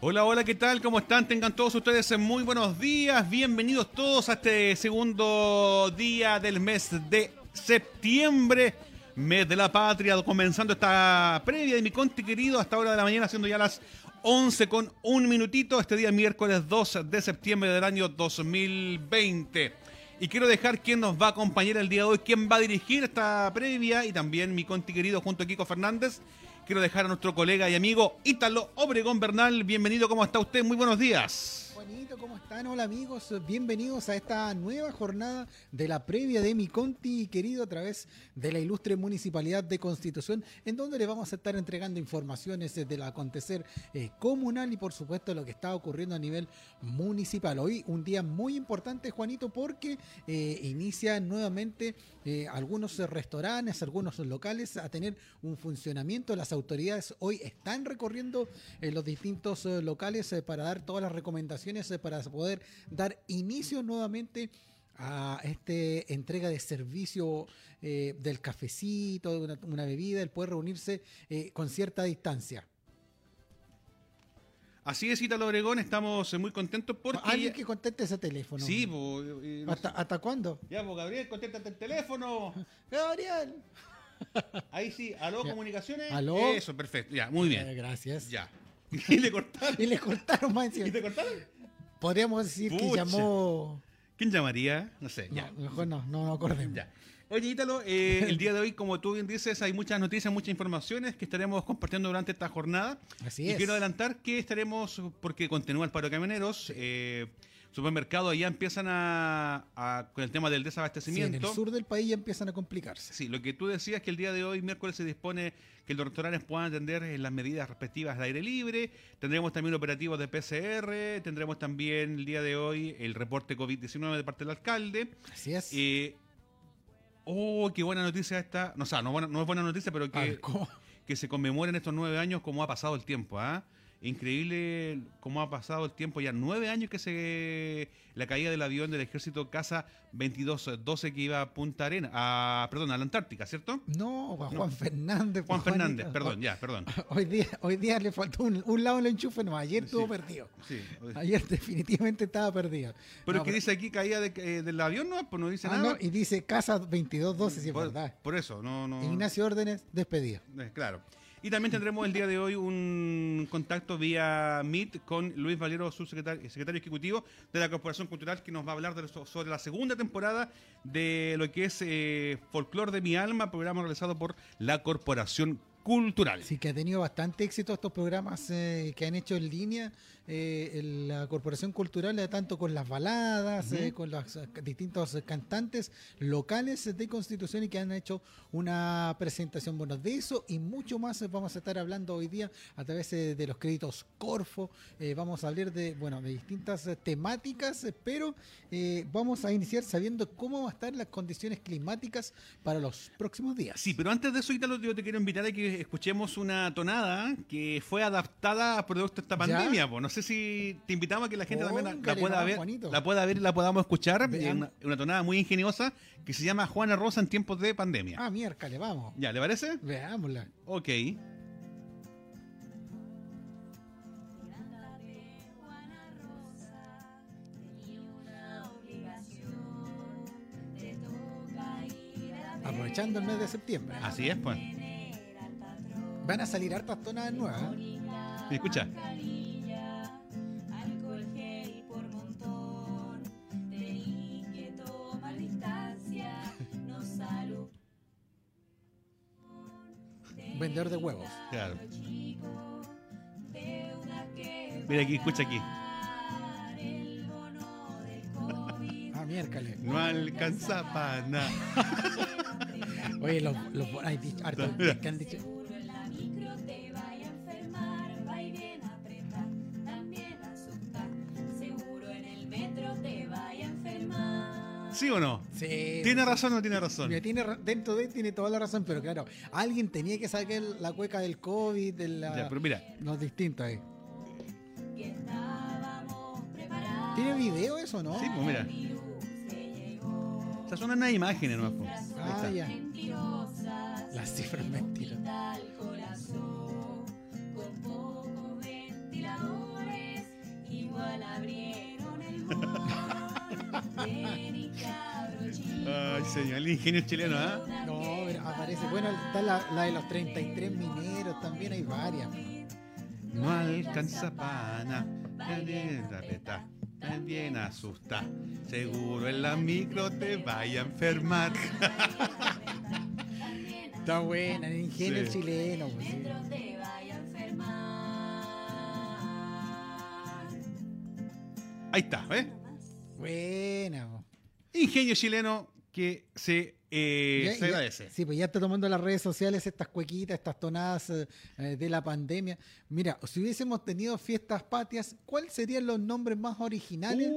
Hola, hola, ¿qué tal? ¿Cómo están? Tengan todos ustedes muy buenos días. Bienvenidos todos a este segundo día del mes de septiembre, mes de la patria, comenzando esta previa de mi conti querido hasta hora de la mañana, siendo ya las 11 con un minutito, este día miércoles 2 de septiembre del año 2020. Y quiero dejar quién nos va a acompañar el día de hoy, quién va a dirigir esta previa y también mi conti querido junto a Kiko Fernández quiero dejar a nuestro colega y amigo Ítalo Obregón Bernal. Bienvenido, ¿cómo está usted? Muy buenos días. Juanito, ¿cómo están? Hola amigos, bienvenidos a esta nueva jornada de la previa de mi Conti querido a través de la ilustre Municipalidad de Constitución, en donde le vamos a estar entregando informaciones del acontecer eh, comunal y por supuesto lo que está ocurriendo a nivel municipal. Hoy un día muy importante, Juanito, porque eh, inicia nuevamente eh, algunos restaurantes, algunos locales a tener un funcionamiento. Las autoridades hoy están recorriendo los distintos locales para dar todas las recomendaciones para poder dar inicio nuevamente a esta entrega de servicio eh, del cafecito, una, una, bebida, el poder reunirse eh, con cierta distancia. Así es, Italo Obregón, estamos muy contentos porque... Alguien que conteste ese teléfono. Sí. ¿Hasta, ¿Hasta cuándo? Ya, pues Gabriel, contéstate el teléfono. Gabriel. Ahí sí, aló, comunicaciones. Aló. Eso, perfecto, ya, muy bien. gracias. Ya. Y le cortaron. y le cortaron más ¿Y te cortaron? Podríamos decir que llamó. ¿Quién llamaría? No sé, ya. Mejor no, no nos acordemos. Ya. Oye, Ítalo, eh, el día de hoy, como tú bien dices, hay muchas noticias, muchas informaciones que estaremos compartiendo durante esta jornada. Así y es. quiero adelantar que estaremos, porque continúa el paro de camioneros, eh, supermercados ya empiezan a, con el tema del desabastecimiento. Sí, en el sur del país ya empiezan a complicarse. Sí, lo que tú decías que el día de hoy, miércoles, se dispone que los restaurantes puedan atender en las medidas respectivas de aire libre. Tendremos también operativos de PCR. Tendremos también el día de hoy el reporte COVID-19 de parte del alcalde. Así es. Eh, oh, qué buena noticia esta. No, o sea, no, no es buena noticia, pero que, que se conmemoren estos nueve años como ha pasado el tiempo. ¿ah? Increíble cómo ha pasado el tiempo, ya nueve años que se la caída del avión del ejército Casa 2212 que iba a Punta Arena, a, perdón, a la Antártica, ¿cierto? No, a Juan Fernández. Juan Fernández, perdón, ya, perdón. Hoy día, hoy día le faltó un, lado el enchufe, no, ayer estuvo perdido. Sí, ayer definitivamente estaba perdido. Pero que dice aquí caída eh, del avión, no, pues no dice ah, nada. y dice Casa 2212, si es verdad. Por eso, no, no. Ignacio Órdenes, despedido. Eh, claro. Y también tendremos el día de hoy un contacto vía Meet con Luis Valero, su secretario, ejecutivo de la Corporación Cultural, que nos va a hablar sobre la segunda temporada de lo que es eh, Folclor de mi Alma, programa realizado por la Corporación Cultural. Sí, que ha tenido bastante éxito estos programas eh, que han hecho en línea eh, la Corporación Cultural, eh, tanto con las baladas, con los distintos cantantes locales de Constitución y que han hecho una presentación bueno de eso y mucho más vamos a estar hablando hoy día a través de los créditos Corfo. vamos a hablar de bueno de distintas temáticas, pero vamos a iniciar sabiendo cómo van a estar las condiciones climáticas para los próximos días. Sí, pero antes de eso, Italo, yo te quiero invitar a que escuchemos una tonada que fue adaptada a producto de esta pandemia. No sé si te invitamos a que la gente también la, pueda ver, la pueda ver y la podamos escuchar. Una, una, tonada muy ingeniosa que se llama Juana Rosa en tiempos de pandemia. Ah, miércoles, vamos. ¿Ya, le parece? Veámosla. Ok. Aprovechando el mes de septiembre. Así es, pues. Van a salir hartas tonadas nuevas. ¿Me escucha? vendedor de huevos. Claro. Mira aquí, escucha aquí. ah, miércoles. No alcanza para nada. Oye, los, los hay hartos que han dicho. ¿Sí o no? Sí. ¿Tiene razón o no tiene razón? tiene, dentro de él tiene toda la razón, pero claro, alguien tenía que sacar la cueca del COVID, de la, ya, pero mira. los distintos ahí. ¿Tiene video eso, no? Sí, pues mira. Estas son unas imágenes, ¿no? Ah, ya. Las cifras mentiras. Ay, señor, el ingenio chileno, ¿ah? No, pero aparece. Bueno, está la, la de los 33 mineros, también hay varias. No alcanza pana, también también asusta. Seguro en la micro te vaya a enfermar. Está buena, el ingenio Sí. chileno. pues, sí. Ahí está, ¿ves? Po. Ingenio chileno que se, eh, Ya- se ya- agradece. sí, pues ya está tomando las redes sociales estas cuequitas, estas tonadas eh, eh, de la pandemia. Mira, si hubiésemos tenido fiestas patrias, ¿cuáles serían los nombres más originales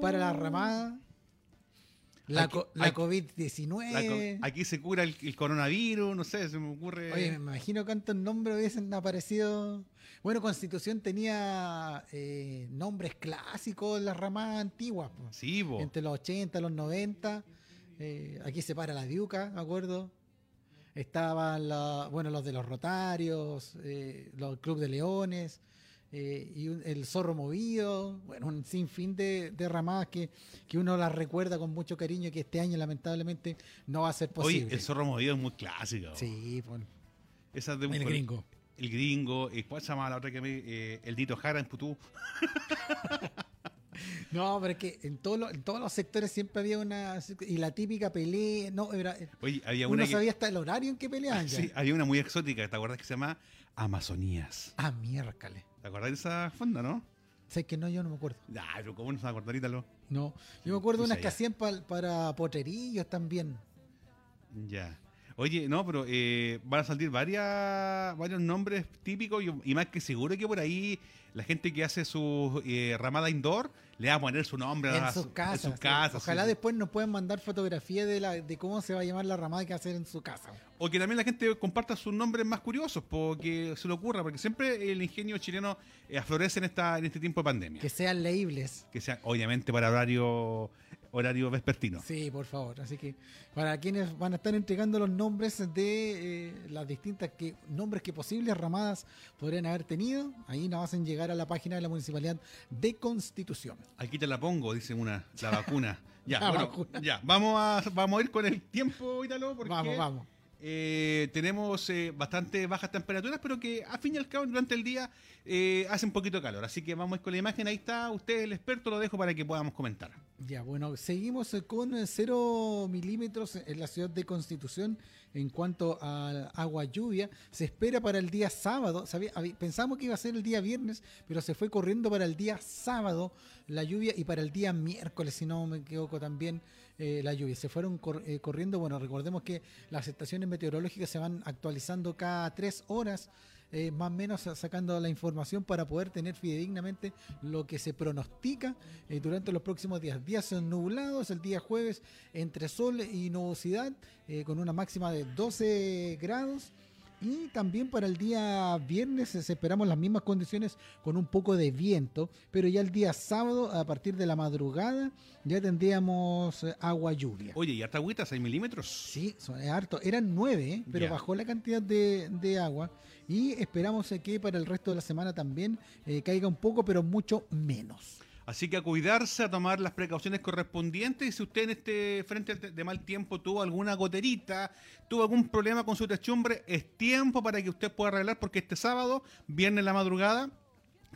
para la ramada? La, Aquí- co- la aquí- COVID-19. La co- aquí se cura el, el coronavirus, no sé, se me ocurre. Oye, me imagino cuántos nombres hubiesen aparecido. Bueno, Constitución tenía eh, nombres clásicos de las ramadas antiguas. po. sí, po. Entre los 80 y los 90. eh, aquí se para la Diuca, me acuerdo. Estaban la- bueno, los de los Rotarios, eh, los Club de Leones, eh, y un- el Zorro Movido. Bueno, un sinfín de, de ramadas que, que uno las recuerda con mucho cariño y que este año lamentablemente no va a ser posible. Oye, el zorro movido es muy clásico. Sí, bueno, Esa de un el gringo. El gringo. eh, ¿Cuál se llama la otra que me. eh, el Dito Jara en Putú? No, pero es que en, todos los- en todos los sectores siempre había una. Y la típica pelea. No, era, Oye, había uno una. que- sabía hasta el horario en que peleaban. ya. sí, había una muy exótica, ¿te acuerdas que se llama Amazonías? Ah, miércoles. ¿Te acuerdas de esa fonda, no? Sé que no, yo no me acuerdo. Ah, pero ¿cómo no se va a acordar, Ítalo? No, yo me acuerdo Tú unas que hacían pa- para potrerillos también. Ya. Oye, no, pero eh, van a salir varias, varios nombres típicos y, y más que seguro que por ahí la gente que hace su eh, ramada indoor le va a poner su nombre En a sus su- casas. En sus sí. casas, Ojalá sí. después nos puedan mandar fotografías de, la, de cómo se va a llamar la ramada que va a hacer en su casa. O que también la gente comparta sus nombres más curiosos, porque se le ocurra, porque siempre el ingenio chileno eh, aflorece en, esta, en este tiempo de pandemia. Que sean leíbles. Que sea, obviamente, para horario, horario vespertino. Sí, por favor. Así que para quienes van a estar entregando los nombres de eh, las distintas que, nombres que posibles ramadas podrían haber tenido, ahí nos hacen llegar a la página de la Municipalidad de Constitución. Aquí te la pongo, dice una, la vacuna. Ya, La bueno, vacuna. ya, vamos a, vamos a ir con el tiempo, Ítalo, porque Vamos, vamos. Eh, tenemos eh, bastante bajas temperaturas, pero que a fin y al cabo durante el día eh, hace un poquito de calor. Así que vamos con la imagen, ahí está, usted el experto, lo dejo para que podamos comentar. Ya, bueno, seguimos con eh, cero milímetros en la ciudad de Constitución en cuanto al agua lluvia. Se espera para el día sábado. Pensamos que iba a ser el día viernes, pero se fue corriendo para el día sábado la lluvia y para el día miércoles, si no me equivoco también, eh, la lluvia. Se fueron eh, corriendo. Bueno, recordemos que las estaciones meteorológicas se van actualizando cada tres horas. Eh, más o menos sacando la información para poder tener fidedignamente lo que se pronostica eh, durante los próximos días. Días nublados, el día jueves entre sol y nubosidad, eh, con una máxima de 12 grados. Y también para el día viernes esperamos las mismas condiciones con un poco de viento, pero ya el día sábado, a partir de la madrugada, ya tendríamos eh, agua lluvia. Oye, ¿y harta agüita, 6 milímetros? Sí, son es harto. Eran nueve, ¿eh? pero bajó la cantidad de, de agua. Y esperamos eh, que para el resto de la semana también eh, caiga un poco, pero mucho menos. Así que a cuidarse, a tomar las precauciones correspondientes. Y si usted en este frente de mal tiempo tuvo alguna goterita, tuvo algún problema con su techumbre, es tiempo para que usted pueda arreglar, porque este sábado, viernes en la madrugada,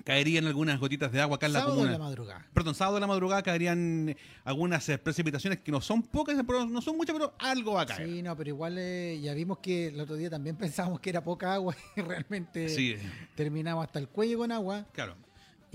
caerían algunas gotitas de agua acá en la Sábado en comuna. la madrugada. Perdón, sábado en la madrugada caerían eh, algunas eh, precipitaciones que no son pocas, pero no son muchas, pero algo va a caer. Sí, no, pero igual eh, ya vimos que el otro día también pensábamos que era poca agua y realmente Sí, terminamos hasta el cuello con agua claro.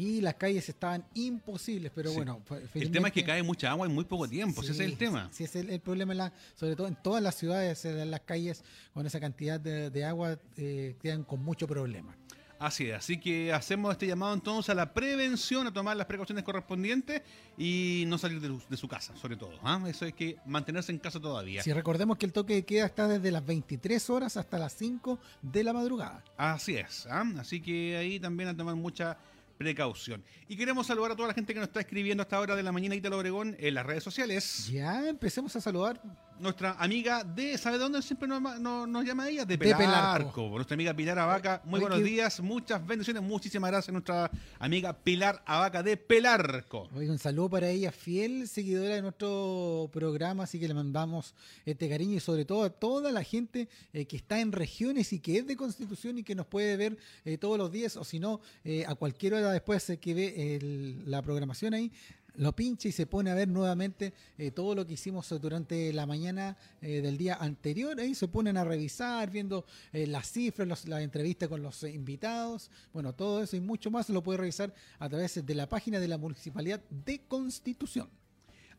Y las calles estaban imposibles, pero Sí. bueno. El tema es que cae mucha agua en muy poco tiempo, ese es el Sí, tema. Sí, ese es el, el problema, en la- sobre todo en todas las ciudades, en las calles, con esa cantidad de, de agua, eh, quedan con mucho problema. Así es, así que hacemos este llamado entonces a la prevención, a tomar las precauciones correspondientes y no salir de, su- de su casa, sobre todo. ¿ah? Eso hay que mantenerse en casa todavía. Si recordemos que el toque de queda está desde las 23 horas hasta las 5 de la madrugada. Así es, ¿ah? así que ahí también a tomar mucha precaución. Y queremos saludar a toda la gente que nos está escribiendo hasta ahora de la mañana Ítalo Obregón en las redes sociales. Ya empecemos a saludar. Nuestra amiga de, ¿sabe dónde siempre nos, nos, nos llama ella? De De Pelarco. Pelarco. Nuestra amiga Pilar Abaca. Muy Oye, buenos que- días, muchas bendiciones, muchísimas gracias a nuestra amiga Pilar Abaca de Pelarco. Un saludo para ella, fiel seguidora de nuestro programa, así que le mandamos este cariño y sobre todo a toda la gente eh, que está en regiones y que es de Constitución y que nos puede ver eh, todos los días o si no, eh, a cualquier hora después eh, que ve el- la programación ahí. Lo pincha y se pone a ver nuevamente eh, todo lo que hicimos durante la mañana eh, del día anterior. Ahí se ponen a revisar, viendo eh, las cifras, los- la entrevista con los invitados. Bueno, todo eso y mucho más lo puede revisar a través de la página de la Municipalidad de Constitución.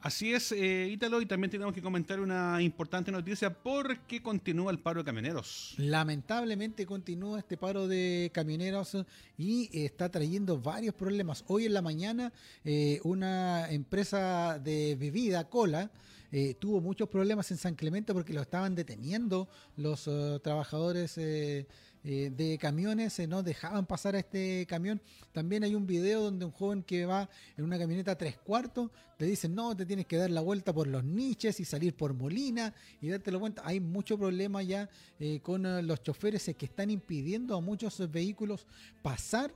Así es, eh, Ítalo, y también tenemos que comentar una importante noticia porque continúa el paro de camioneros. Lamentablemente continúa este paro de camioneros y está trayendo varios problemas. Hoy en la mañana eh, una empresa de bebida, cola, eh, tuvo muchos problemas en San Clemente porque lo estaban deteniendo los trabajadores eh, de camiones, eh, no dejaban pasar a este camión. También hay un video donde un joven que va en una camioneta tres cuartos, te dicen, no, te tienes que dar la vuelta por los niches y salir por Molina y darte la vuelta. Hay mucho problema ya eh, con eh, los choferes que están impidiendo a muchos eh, vehículos pasar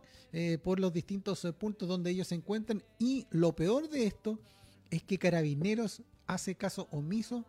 por los distintos puntos donde ellos se encuentran. Y lo peor de esto es que Carabineros hace caso omiso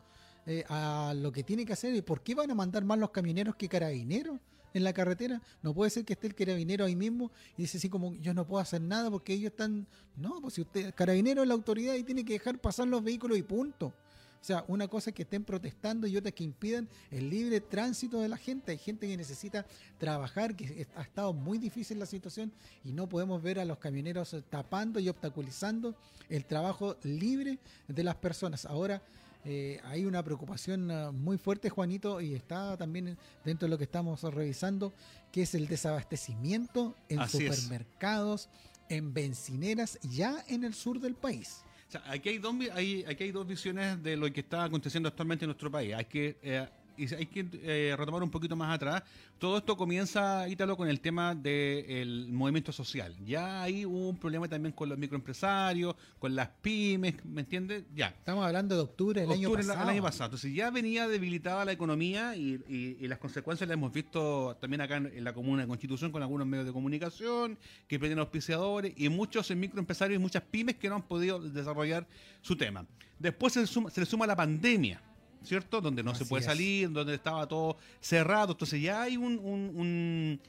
a lo que tiene que hacer. ¿Y por qué van a mandar más los camioneros que Carabineros? En la carretera, no puede ser que esté el carabinero ahí mismo y dice así como yo no puedo hacer nada porque ellos están, no, pues si usted, carabinero es la autoridad y tiene que dejar pasar los vehículos y punto. O sea, una cosa es que estén protestando y otra es que impidan el libre tránsito de la gente. Hay gente que necesita trabajar, que ha estado muy difícil la situación y no podemos ver a los camioneros tapando y obstaculizando el trabajo libre de las personas. Ahora eh, hay una preocupación uh, muy fuerte, Juanito, y está también dentro de lo que estamos revisando, que es el desabastecimiento en Así es. supermercados, en bencineras, ya en el sur del país. O sea, aquí hay, dos, hay- aquí hay dos visiones de lo que está aconteciendo actualmente en nuestro país. Hay que, eh, y hay que eh, retomar un poquito más atrás. Todo esto comienza, Ítalo, con el tema del movimiento social. Ya hubo un problema también con los microempresarios, con las pymes, ¿me entiendes? Ya. Estamos hablando de octubre del año Octubre pasado. el año pasado. Entonces ya venía debilitada la economía y, y- y las consecuencias las hemos visto también acá en, en la comuna de Constitución con algunos medios de comunicación que perdieron auspiciadores y muchos microempresarios y muchas pymes que no han podido desarrollar su tema. Después se, suma- se le suma la pandemia. ¿Cierto? Donde no se puede es. salir, donde estaba todo cerrado. Entonces ya hay un- un- un-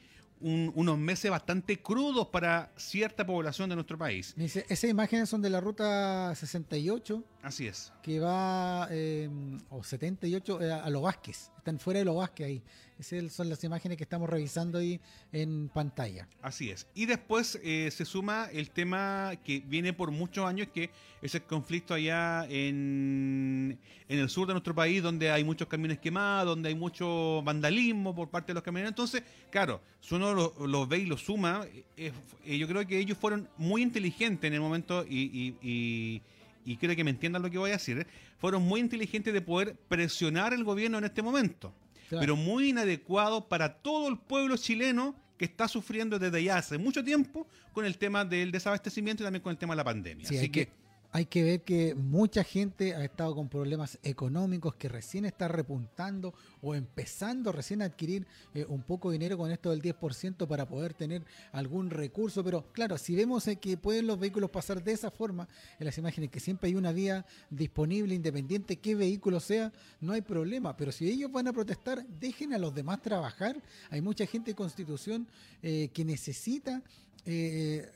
un- unos meses bastante crudos para cierta población de nuestro país. Dice, esas imágenes son de la ruta 68 Así es. que va, eh, o 78, eh, a Los Vázquez. Están fuera de Los Vázquez ahí. Esas son las imágenes que estamos revisando ahí en pantalla. Así es. Y después eh, se suma el tema que viene por muchos años, que es el conflicto allá en, en el sur de nuestro país, donde hay muchos camiones quemados, donde hay mucho vandalismo por parte de los camioneros. Entonces, claro, si uno lo, lo ve y lo suma, eh, eh, yo creo que ellos fueron muy inteligentes en el momento y... y- y- y quiero que me entiendan lo que voy a decir, ¿eh? fueron muy inteligentes de poder presionar al gobierno en este momento Claro. pero muy inadecuado para todo el pueblo chileno que está sufriendo desde ya hace mucho tiempo con el tema del desabastecimiento y también con el tema de la pandemia. Sí, Así que, hay que ver que mucha gente ha estado con problemas económicos que recién está repuntando o empezando recién a adquirir eh, un poco de dinero con esto del 10% para poder tener algún recurso. Pero claro, si vemos eh, que pueden los vehículos pasar de esa forma, en las imágenes que siempre hay una vía disponible, independiente qué vehículo sea, no hay problema. Pero si ellos van a protestar, dejen a los demás trabajar. Hay mucha gente de Constitución eh, que necesita eh,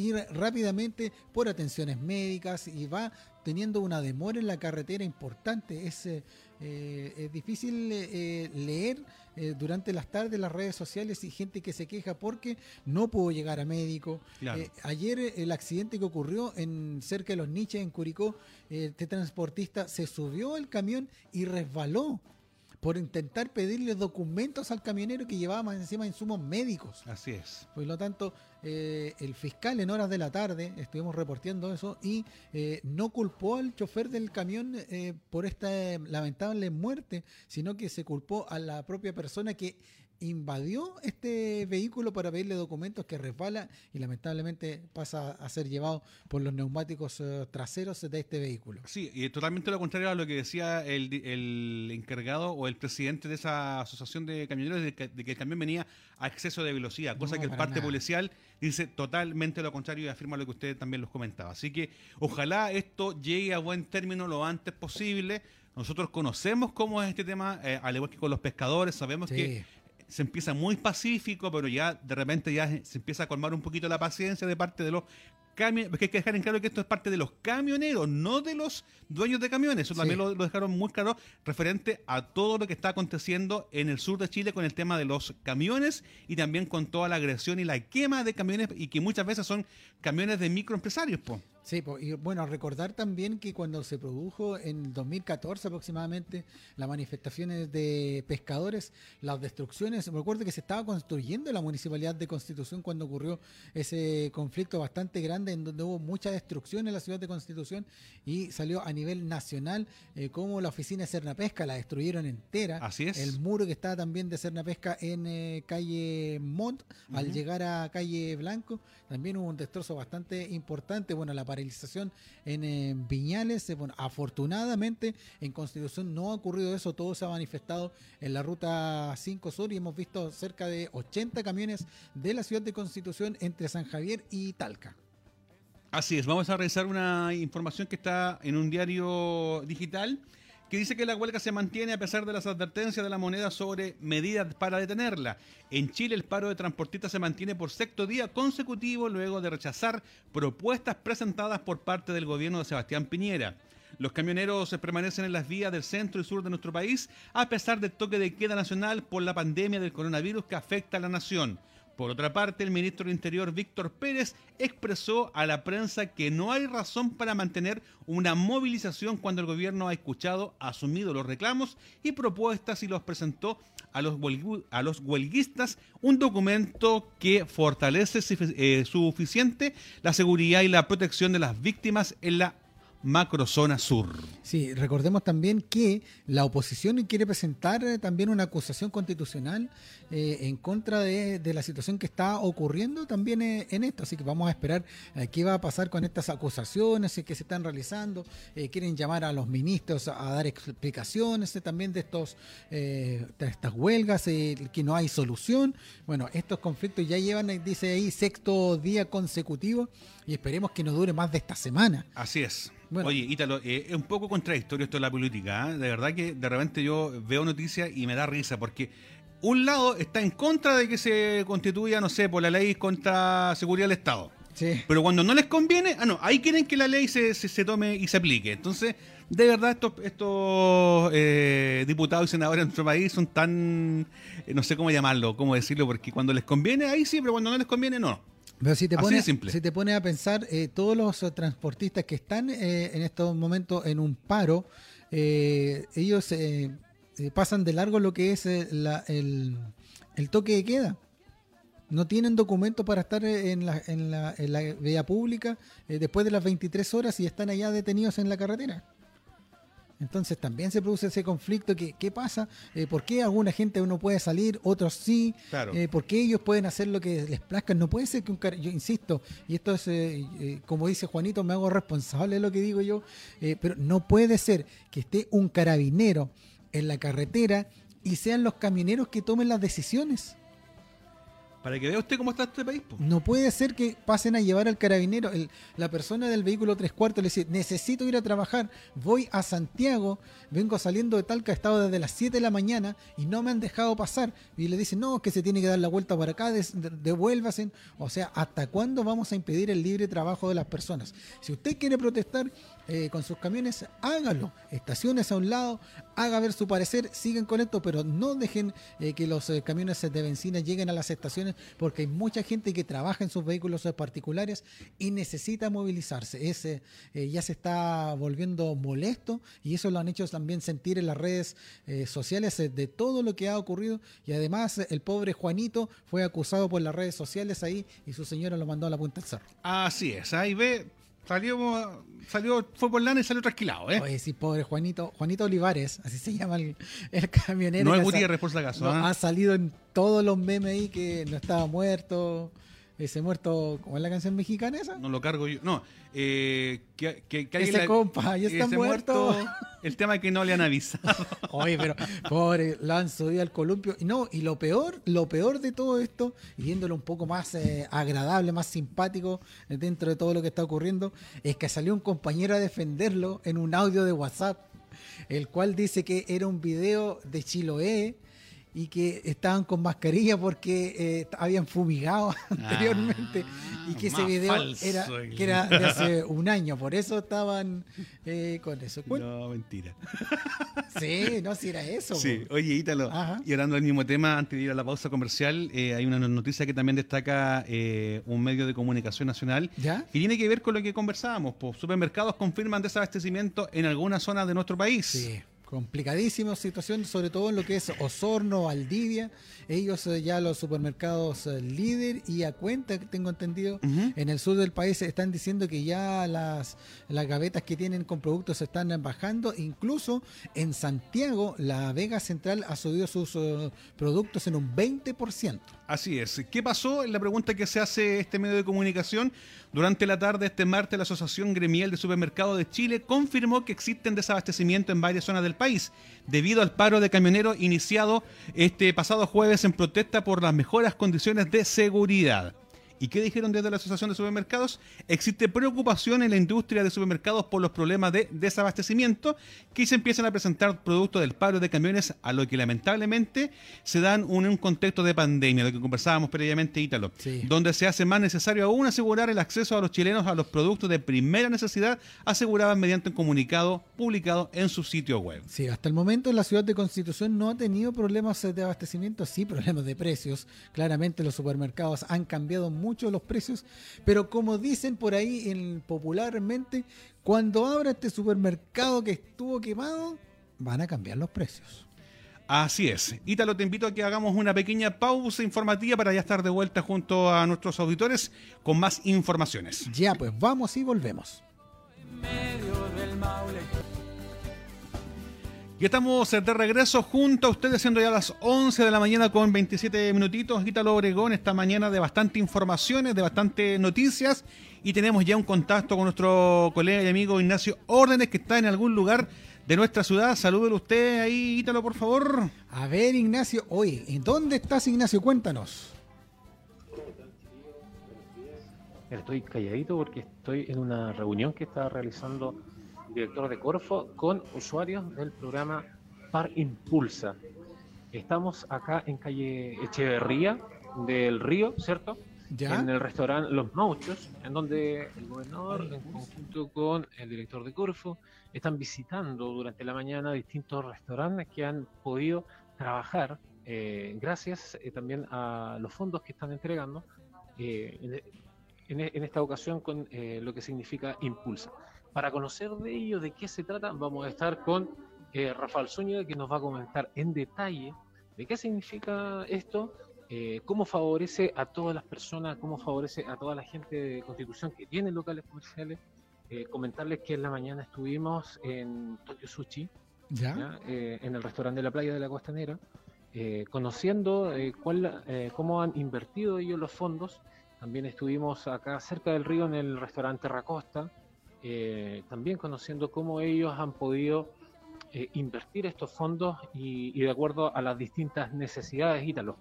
ir rápidamente por atenciones médicas y va teniendo una demora en la carretera importante. Es, eh, eh, es difícil eh, leer eh, durante las tardes las redes sociales y gente que se queja porque no pudo llegar a médico. Claro. Ayer el accidente que ocurrió en cerca de los niches en Curicó, este transportista se subió al camión y resbaló por intentar pedirle documentos al camionero que llevaba más encima insumos médicos. Así es. Por lo tanto, eh, el fiscal en horas de la tarde, estuvimos reporteando eso, y eh, no culpó al chofer del camión eh, por esta lamentable muerte, sino que se culpó a la propia persona que invadió este vehículo para pedirle documentos que resbala y lamentablemente pasa a ser llevado por los neumáticos eh, traseros de este vehículo. Sí, y totalmente lo contrario a lo que decía el, el encargado o el presidente de esa asociación de camioneros de que, de que el camión venía a exceso de velocidad, cosa No, que el parte nada. policial dice totalmente lo contrario y afirma lo que usted también los comentaba. Así que ojalá esto llegue a buen término lo antes posible. Nosotros conocemos cómo es este tema, eh, al igual que con los pescadores, sabemos Sí. que se empieza muy pacífico, pero ya de repente ya se empieza a colmar un poquito la paciencia de parte de los camioneros. Porque hay que dejar en claro que esto es parte de los camioneros, no de los dueños de camiones. Eso Sí. también lo, lo dejaron muy claro referente a todo lo que está aconteciendo en el sur de Chile con el tema de los camiones y también con toda la agresión y la quema de camiones y que muchas veces son camiones de microempresarios. Po. Sí, po, y bueno, recordar también que cuando se produjo en 2014 aproximadamente las manifestaciones de pescadores, las destrucciones, recuerdo que se estaba construyendo la municipalidad de Constitución cuando ocurrió ese conflicto bastante grande en donde hubo mucha destrucción en la ciudad de Constitución y salió a nivel nacional eh, como la oficina de Cernapesca la destruyeron entera. Así es. El muro que estaba también de Cernapesca en eh, calle Mont, al llegar a calle Blanco, también hubo un destrozo bastante importante. Bueno, la paralización en eh, Viñales, eh, afortunadamente en Constitución no ha ocurrido eso, todo se ha manifestado en la ruta 5 Sur y hemos visto cerca de 80 camiones de la ciudad de Constitución entre San Javier y Talca. Así es, vamos a revisar una información que está en un diario digital que dice que la huelga se mantiene a pesar de las advertencias de la moneda sobre medidas para detenerla. En Chile el paro de transportistas se mantiene por sexto día consecutivo luego de rechazar propuestas presentadas por parte del gobierno de Sebastián Piñera. Los camioneros permanecen en las vías del centro y sur de nuestro país a pesar del toque de queda nacional por la pandemia del coronavirus que afecta a la nación. Por otra parte, el ministro del Interior, Víctor Pérez, expresó a la prensa que no hay razón para mantener una movilización cuando el gobierno ha escuchado, asumido los reclamos y propuestas y los presentó a los, a los huelguistas un documento que fortalece eh, suficiente la seguridad y la protección de las víctimas en la macrozona sur. Sí, recordemos también que la oposición quiere presentar eh, también una acusación constitucional eh, en contra de, la situación que está ocurriendo también eh, en esto. Así que vamos a esperar qué va a pasar con estas acusaciones que se están realizando. Quieren llamar a los ministros a, dar explicaciones también de estos de estas huelgas, que no hay solución. Bueno, estos conflictos ya llevan, dice ahí, sexto día consecutivo y esperemos que no dure más de esta semana. Así es. Bueno. Oye, Ítalo, eh, es un poco contradictorio esto de la política. ¿eh? De verdad que de repente yo veo noticias y me da risa porque un lado está en contra de que se constituya, no sé, por la ley contra seguridad del Estado. Sí. Pero cuando no les conviene, ah, no, ahí quieren que la ley se, se, se tome y se aplique. Entonces, de verdad, estos, estos eh, diputados y senadores de nuestro país son tan, eh, no sé cómo llamarlo, cómo decirlo, porque cuando les conviene, ahí sí, pero cuando no les conviene, no. Pero si te pones, si te pones a pensar, eh, todos los transportistas que están eh, en estos momentos en un paro, eh, ellos eh, eh, pasan de largo lo que es la- el, el toque de queda. No tienen documento para estar en la, en la, en la vía pública después de las 23 horas y están allá detenidos en la carretera. Entonces también se produce ese conflicto. Que, ¿Qué pasa? Eh, ¿Por qué alguna gente no puede salir, otros sí? Claro. Eh, ¿Por qué ellos pueden hacer lo que les plazca? No puede ser que un car- yo insisto, y esto es, eh, eh, como dice Juanito, me hago responsable de lo que digo yo, pero no puede ser que esté un carabinero en la carretera y sean los camioneros que tomen las decisiones. Para que vea usted cómo está este país. No puede ser que pasen a llevar al carabinero, el- la persona del vehículo tres cuartos le dice, necesito ir a trabajar, voy a Santiago, vengo saliendo de Talca, he estado desde las 7 de la mañana y no me han dejado pasar. Y le dicen, no, que se tiene que dar la vuelta para acá, des- de- devuélvase. O sea, ¿hasta cuándo vamos a impedir el libre trabajo de las personas? Si usted quiere protestar eh, con sus camiones, hágalo. Estaciones a un lado, haga ver su parecer, sigan con esto, pero no dejen eh, que los eh, camiones de benzina lleguen a las estaciones porque hay mucha gente que trabaja en sus vehículos particulares y necesita movilizarse. Ese ya se está volviendo molesto y eso lo han hecho también sentir en las redes sociales de todo lo que ha ocurrido y además el pobre Juanito fue acusado por las redes sociales ahí y su señora lo mandó a la punta del cerro. Así es, ahí ve, Salió, salió, fue por lana y salió trasquilado, ¿eh? Oye, sí, pobre Juanito, Juanito Olivares, así se llama el, camionero. No es Gutiérrez, por si acaso. ¿ah? Ha salido en todos los memes ahí que no estaba muerto, ese muerto, ¿cómo es la canción mexicana esa? No lo cargo yo. No, eh, que, que, ese compa, ya está muerto. El tema es que no le han avisado. Oye, pero pobre, lo han subido al columpio. Y no, y lo peor, lo peor de todo esto, y viéndolo un poco más eh, agradable, más simpático dentro de todo lo que está ocurriendo, es que salió un compañero a defenderlo en un audio de WhatsApp, el cual dice que era un video de Chiloé y que estaban con mascarilla porque eh, habían fumigado anteriormente y que ese video era, que era de hace un año, por eso estaban eh, con eso. No, mentira. Sí, no, si era eso. Sí, oye, Ítalo, y hablando del mismo tema, antes de ir a la pausa comercial, eh, hay una noticia que también destaca un medio de comunicación nacional ¿Ya? que tiene que ver con lo que conversábamos. Pues, supermercados confirman desabastecimiento en algunas zonas de nuestro país. Sí complicadísima situación, sobre todo en lo que es Osorno, Valdivia. Ellos eh, ya los supermercados eh, líder y a cuenta, tengo entendido, en el sur del país están diciendo que ya las, las gavetas que tienen con productos se están bajando. Incluso en Santiago, la Vega Central ha subido sus eh, productos en un 20%. Así es. ¿Qué pasó? Es la pregunta que se hace este medio de comunicación. Durante la tarde este martes, la Asociación Gremial de Supermercados de Chile confirmó que existen desabastecimiento en varias zonas del país, debido al paro de camioneros iniciado este pasado jueves en protesta por las mejoras condiciones de seguridad. ¿Y qué dijeron desde la Asociación de Supermercados? Existe preocupación en la industria de supermercados por los problemas de desabastecimiento que se empiezan a presentar producto del paro de camiones a lo que lamentablemente se dan en un contexto de pandemia, lo que conversábamos previamente, Ítalo, donde se hace más necesario aún asegurar el acceso a los chilenos a los productos de primera necesidad asegurados mediante un comunicado publicado en su sitio web. Sí, hasta el momento la ciudad de Constitución no ha tenido problemas de abastecimiento, sí problemas de precios. Claramente los supermercados han cambiado mucho mucho los precios, pero como dicen por ahí en, popularmente, cuando abra este supermercado que estuvo quemado, van a cambiar los precios. Así es. Ítalo, te invito a que hagamos una pequeña pausa informativa para ya estar de vuelta junto a nuestros auditores con más informaciones. Ya, pues vamos y volvemos. Y estamos de regreso junto a ustedes, siendo ya las 11 de la mañana con 27 minutitos. Ítalo Obregón, esta mañana de bastante informaciones, de bastante noticias. Y tenemos ya un contacto con nuestro colega y amigo Ignacio Órdenes, que está en algún lugar de nuestra ciudad. Salúdelo usted ahí, Ítalo, por favor. A ver, Ignacio. Oye, ¿en dónde estás, Ignacio? Cuéntanos. Estoy calladito porque estoy en una reunión que está realizando director de Corfo, con usuarios del programa Par Impulsa. Estamos acá en calle Echeverría del Río, ¿cierto? ¿Ya? En el restaurante Los Mauchos, en donde el gobernador, en conjunto con el director de Corfo, están visitando durante la mañana distintos restaurantes que han podido trabajar eh, gracias eh, también a los fondos que están entregando eh, en, en, esta ocasión con lo que significa Impulsa. Para conocer de ello, de qué se trata, vamos a estar con eh, Rafael Zúñiga, que nos va a comentar en detalle de qué significa esto, eh, cómo favorece a todas las personas, cómo favorece a toda la gente de Constitución que tiene locales comerciales. Eh, comentarles que en la mañana estuvimos en Tokyo Sushi, ¿Ya? en el restaurante de la playa de la Costanera, conociendo cuál, cómo han invertido ellos los fondos. También estuvimos acá cerca del río en el restaurante Racosta, eh, también conociendo cómo ellos han podido eh, invertir estos fondos y, de acuerdo a las distintas necesidades, Ítalo.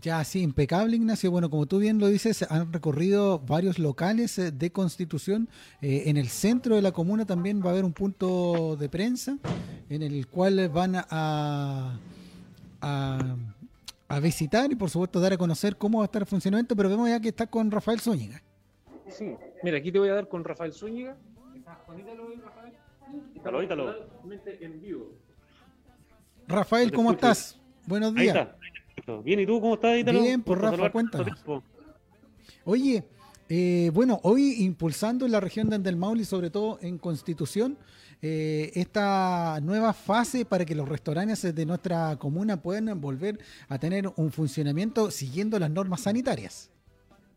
Ya, sí, impecable, Ignacio. Bueno, como tú bien lo dices, han recorrido varios locales eh, de Constitución. en el centro de la comuna también va a haber un punto de prensa en el cual van a, a, a visitar y, por supuesto, dar a conocer cómo va a estar el funcionamiento. Pero vemos ya que está con Rafael Zúñiga. Sí, mira, aquí te voy a dar con Rafael Zúñiga Rafael. ¿cómo estás? Buenos días. Bien, ¿y tú cómo estás, Ítalo? Bien, por Rafa, cuéntanos. Oye, eh, bueno, hoy impulsando en la región de Andelmaul y sobre todo en Constitución, eh, esta nueva fase para que los restaurantes de nuestra comuna puedan volver a tener un funcionamiento siguiendo las normas sanitarias.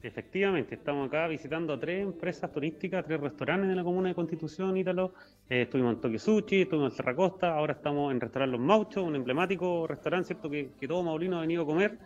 Efectivamente, estamos acá visitando tres empresas turísticas, tres restaurantes de la comuna de Constitución, Ítalo. Eh, estuvimos en Sushi, estuvimos en Serra Costa, ahora estamos en Restaurante Los Mauchos, un emblemático restaurante, ¿cierto? Que, todo maulino ha venido a comer.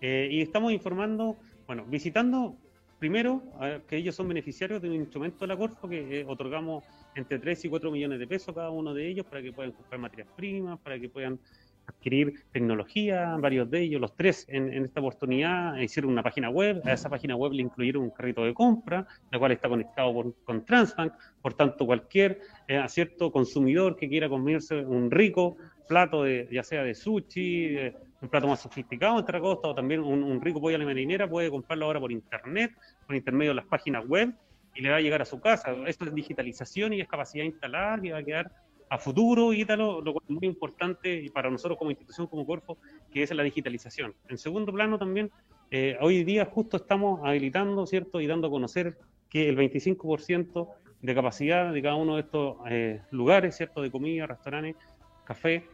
Eh, y estamos informando, bueno, visitando primero que ellos son beneficiarios de un instrumento de la Corfo que eh, otorgamos entre 3 y 4 millones de pesos cada uno de ellos para que puedan comprar materias primas, para que puedan adquirir tecnología, varios de ellos, los tres en, esta oportunidad hicieron una página web, a esa página web le incluyeron un carrito de compra, la cual está conectado con Transbank, por tanto cualquier eh, cierto consumidor que quiera comerse un rico plato, de, ya sea de sushi, un plato más sofisticado en costa o también un, rico pollo a la marinera, puede comprarlo ahora por internet, por intermedio de las páginas web, y le va a llegar a su casa. Esto es digitalización y es capacidad instalar y va a quedar a futuro, Ítalo, lo cual es muy importante para nosotros como institución, como Corfo, que es la digitalización. En segundo plano también, eh, hoy día justo estamos habilitando, ¿cierto? Y dando a conocer que el 25% de capacidad de cada uno de estos eh, lugares, ¿cierto? De comida, restaurantes, café,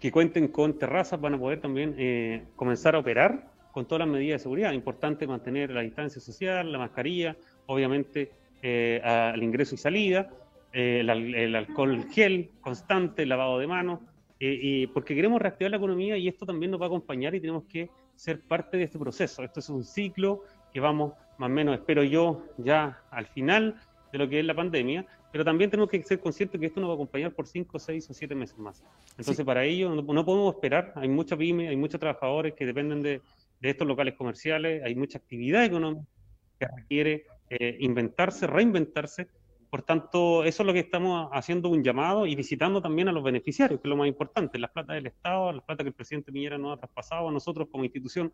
que cuenten con terrazas van a poder también eh, comenzar a operar con todas las medidas de seguridad. Importante mantener la distancia social, la mascarilla, obviamente al ingreso y salida, eh, el, alcohol gel constante, el lavado de manos, eh, y porque queremos reactivar la economía y esto también nos va a acompañar y tenemos que ser parte de este proceso. Esto es un ciclo que vamos más o menos, espero yo, ya al final de lo que es la pandemia, pero también tenemos que ser conscientes que esto nos va a acompañar por 5, 6 o 7 meses más. Entonces, para ello no, podemos esperar, hay mucha pyme, hay muchos trabajadores que dependen de, estos locales comerciales, hay mucha actividad económica que requiere eh, inventarse, reinventarse, por tanto, eso es lo que estamos haciendo un llamado y visitando también a los beneficiarios, que es lo más importante. Las plata del Estado, las plata que el presidente Piñera nos ha traspasado a nosotros como institución,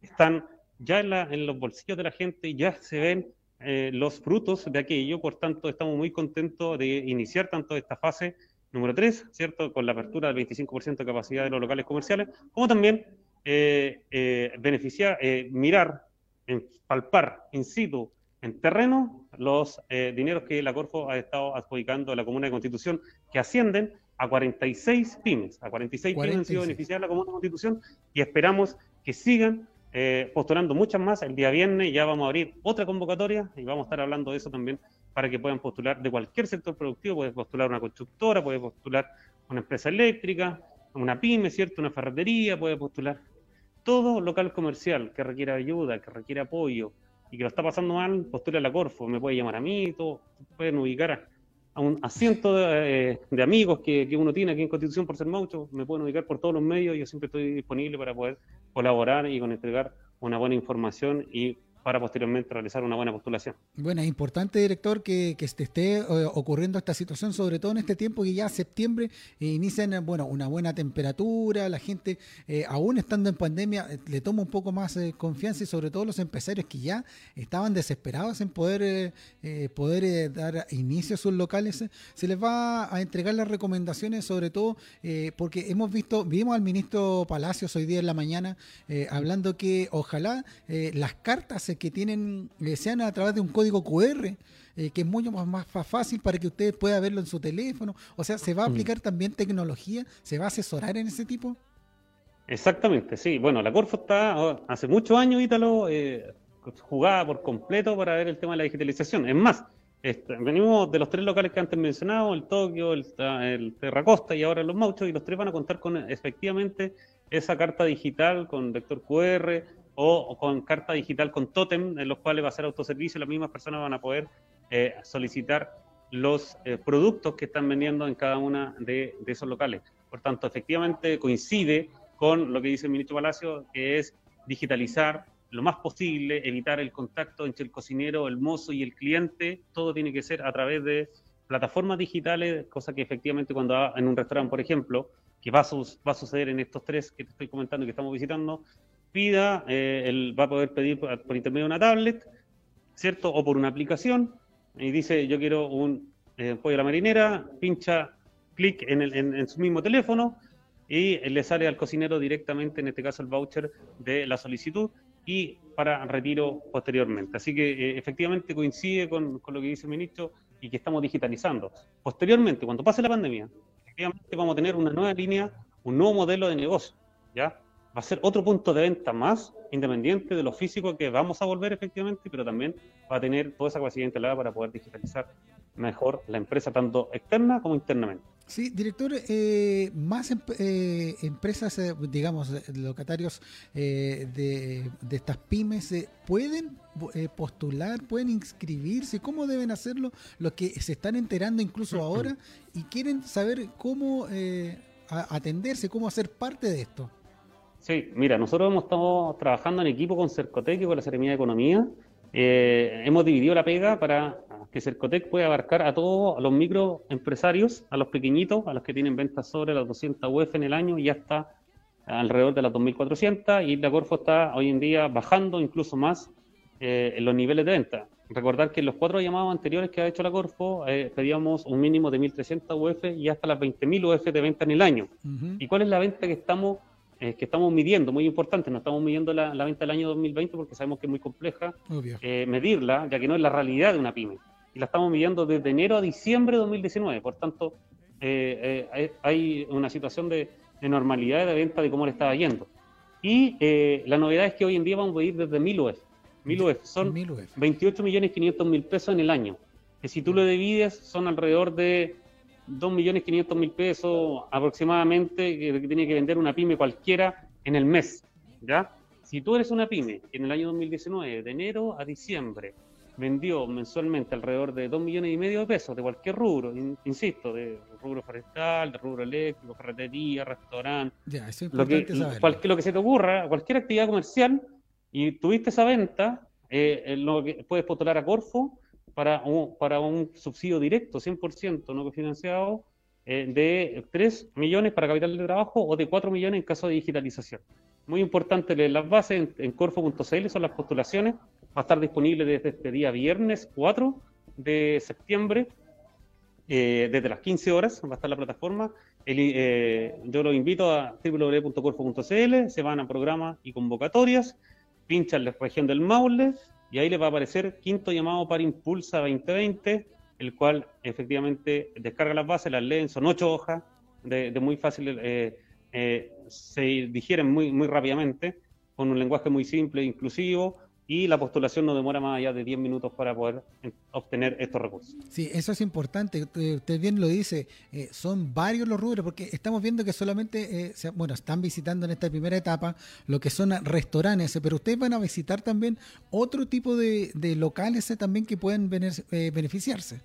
están ya en, los bolsillos de la gente y ya se ven eh, los frutos de aquello. Por tanto, estamos muy contentos de iniciar tanto esta fase número 3, ¿cierto? Con la apertura del 25% de capacidad de los locales comerciales, como también eh, eh, beneficiar, mirar, en, palpar in situ en terreno los eh, dineros que la Corfo ha estado adjudicando a la Comuna de Constitución, que ascienden a 46 pymes. A 46, pymes han sido beneficiadas la Comuna de Constitución y esperamos que sigan eh, postulando muchas más. El día viernes ya vamos a abrir otra convocatoria y vamos a estar hablando de eso también para que puedan postular de cualquier sector productivo. Puede postular una constructora, puede postular una empresa eléctrica, una pyme, ¿cierto? Una ferretería, puede postular todo local comercial que requiera ayuda, que requiera apoyo, y que lo está pasando mal, postula a la Corfo, me puede llamar a mí, todo, pueden ubicar a, un asiento de, de, amigos que, que, uno tiene aquí en Constitución por ser maucho, me pueden ubicar por todos los medios, yo siempre estoy disponible para poder colaborar y con entregar una buena información y para posteriormente realizar una buena postulación. Bueno, es importante, director, que, que esté eh, ocurriendo esta situación, sobre todo en este tiempo que ya septiembre eh, inician bueno, una buena temperatura, la gente, eh, aún estando en pandemia, le toma un poco más confianza y sobre todo los empresarios que ya estaban desesperados en poder, poder dar inicio a sus locales, se les va a entregar las recomendaciones, sobre todo porque hemos visto, vimos al ministro Palacios hoy día en la mañana hablando que ojalá las cartas que tienen, eh, sean a través de un código QR, eh, que es mucho más, más fácil para que usted pueda verlo en su teléfono. O sea, ¿se va a mm. aplicar también tecnología? ¿Se va a asesorar en ese tipo? Exactamente, sí. Bueno, la Corfo está oh, hace muchos años, Ítalo, eh, jugada por completo para ver el tema de la digitalización. Es más, este, venimos de los tres locales que antes mencionado, el Tokio, el, el Terracosta y ahora los Mauchos, y los tres van a contar con efectivamente esa carta digital con vector QR, o, con carta digital con Totem, en los cuales va a ser autoservicio, las mismas personas van a poder eh, solicitar los eh, productos que están vendiendo en cada una de, esos locales. Por tanto, efectivamente coincide con lo que dice el ministro Palacio, que es digitalizar lo más posible, evitar el contacto entre el cocinero, el mozo y el cliente. Todo tiene que ser a través de plataformas digitales, cosa que efectivamente cuando en un restaurante, por ejemplo, que va a suceder en estos tres que te estoy comentando y que estamos visitando, pida, eh, él va a poder pedir por, intermedio de una tablet, ¿cierto? O por una aplicación, y dice, yo quiero un eh, pollo a la marinera, pincha clic en, en, su mismo teléfono, y le sale al cocinero directamente, en este caso el voucher de la solicitud y para retiro posteriormente. Así que eh, efectivamente coincide con, con, lo que dice el ministro y que estamos digitalizando. Posteriormente, cuando pase la pandemia, efectivamente vamos a tener una nueva línea, un nuevo modelo de negocio, ¿ya? Va a ser otro punto de venta más independiente de lo físico que vamos a volver efectivamente, pero también va a tener toda esa capacidad instalada para poder digitalizar mejor la empresa, tanto externa como internamente. Sí, director, eh, más eh, empresas, eh, digamos, locatarios de, de, estas pymes, ¿pueden postular, pueden inscribirse? ¿Cómo deben hacerlo los que se están enterando incluso ahora y quieren saber cómo atenderse, cómo hacer parte de esto? Sí, mira, nosotros hemos estado trabajando en equipo con Cercotec y con la Seremía de Economía. hemos dividido la pega para que Cercotec puede abarcar a todos los microempresarios, a los pequeñitos, a los que tienen ventas sobre las 200 UF en el año y ya está alrededor de las 2.400 y la Corfo está hoy en día bajando incluso más eh, en los niveles de venta. Recordar que en los cuatro llamados anteriores que ha hecho la Corfo eh, pedíamos un mínimo de 1.300 UF y hasta las 20.000 UF de venta en el año. ¿Y cuál es la venta que estamos eh, que estamos midiendo, muy importante, no estamos midiendo la, venta del año 2020 porque sabemos que es muy compleja medirla, ya que no es la realidad de una pyme y la estamos midiendo desde enero a diciembre de 2019. Por tanto, eh, eh, hay una situación de, normalidad de venta de cómo le estaba yendo. Y eh, la novedad es que hoy en día vamos a ir desde 1000 UF. 1000 UF son 28 millones 500 mil pesos en el año. Que si tú lo divides, son alrededor de 2 millones 500 mil pesos aproximadamente que, tiene que vender una pyme cualquiera en el mes. ¿ya? Si tú eres una pyme que en el año 2019, de enero a diciembre, vendió mensualmente alrededor de 2 millones y medio de pesos de cualquier rubro, insisto, de rubro forestal, de rubro eléctrico, ferretería, restaurante, lo, que, lo que se te ocurra, cualquier actividad comercial, y tuviste esa venta, eh, lo que puedes postular a Corfo para un, para un subsidio directo, 100% no cofinanciado, eh, de 3 millones para capital de trabajo o de 4 millones en caso de digitalización. Muy importante leer las bases en, en corfo.cl, son las postulaciones, va a estar disponible desde este día viernes 4 de septiembre, eh, desde las 15 horas va a estar la plataforma. Eh, yo los invito a www.corfo.cl, se van a programas y convocatorias, pinchan la región del Maule y ahí les va a aparecer quinto llamado para Impulsa 2020, el cual efectivamente descarga las bases, las leen, son ocho hojas de, muy fácil, eh, se digieren muy, muy rápidamente, con un lenguaje muy simple e inclusivo, y la postulación no demora más allá de 10 minutos para poder obtener estos recursos. Sí, eso es importante. Usted bien lo dice, eh, son varios los rubros, porque estamos viendo que solamente, eh, bueno, están visitando en esta primera etapa lo que son restaurantes, pero ustedes van a visitar también otro tipo de, locales eh, también que pueden beneficiarse.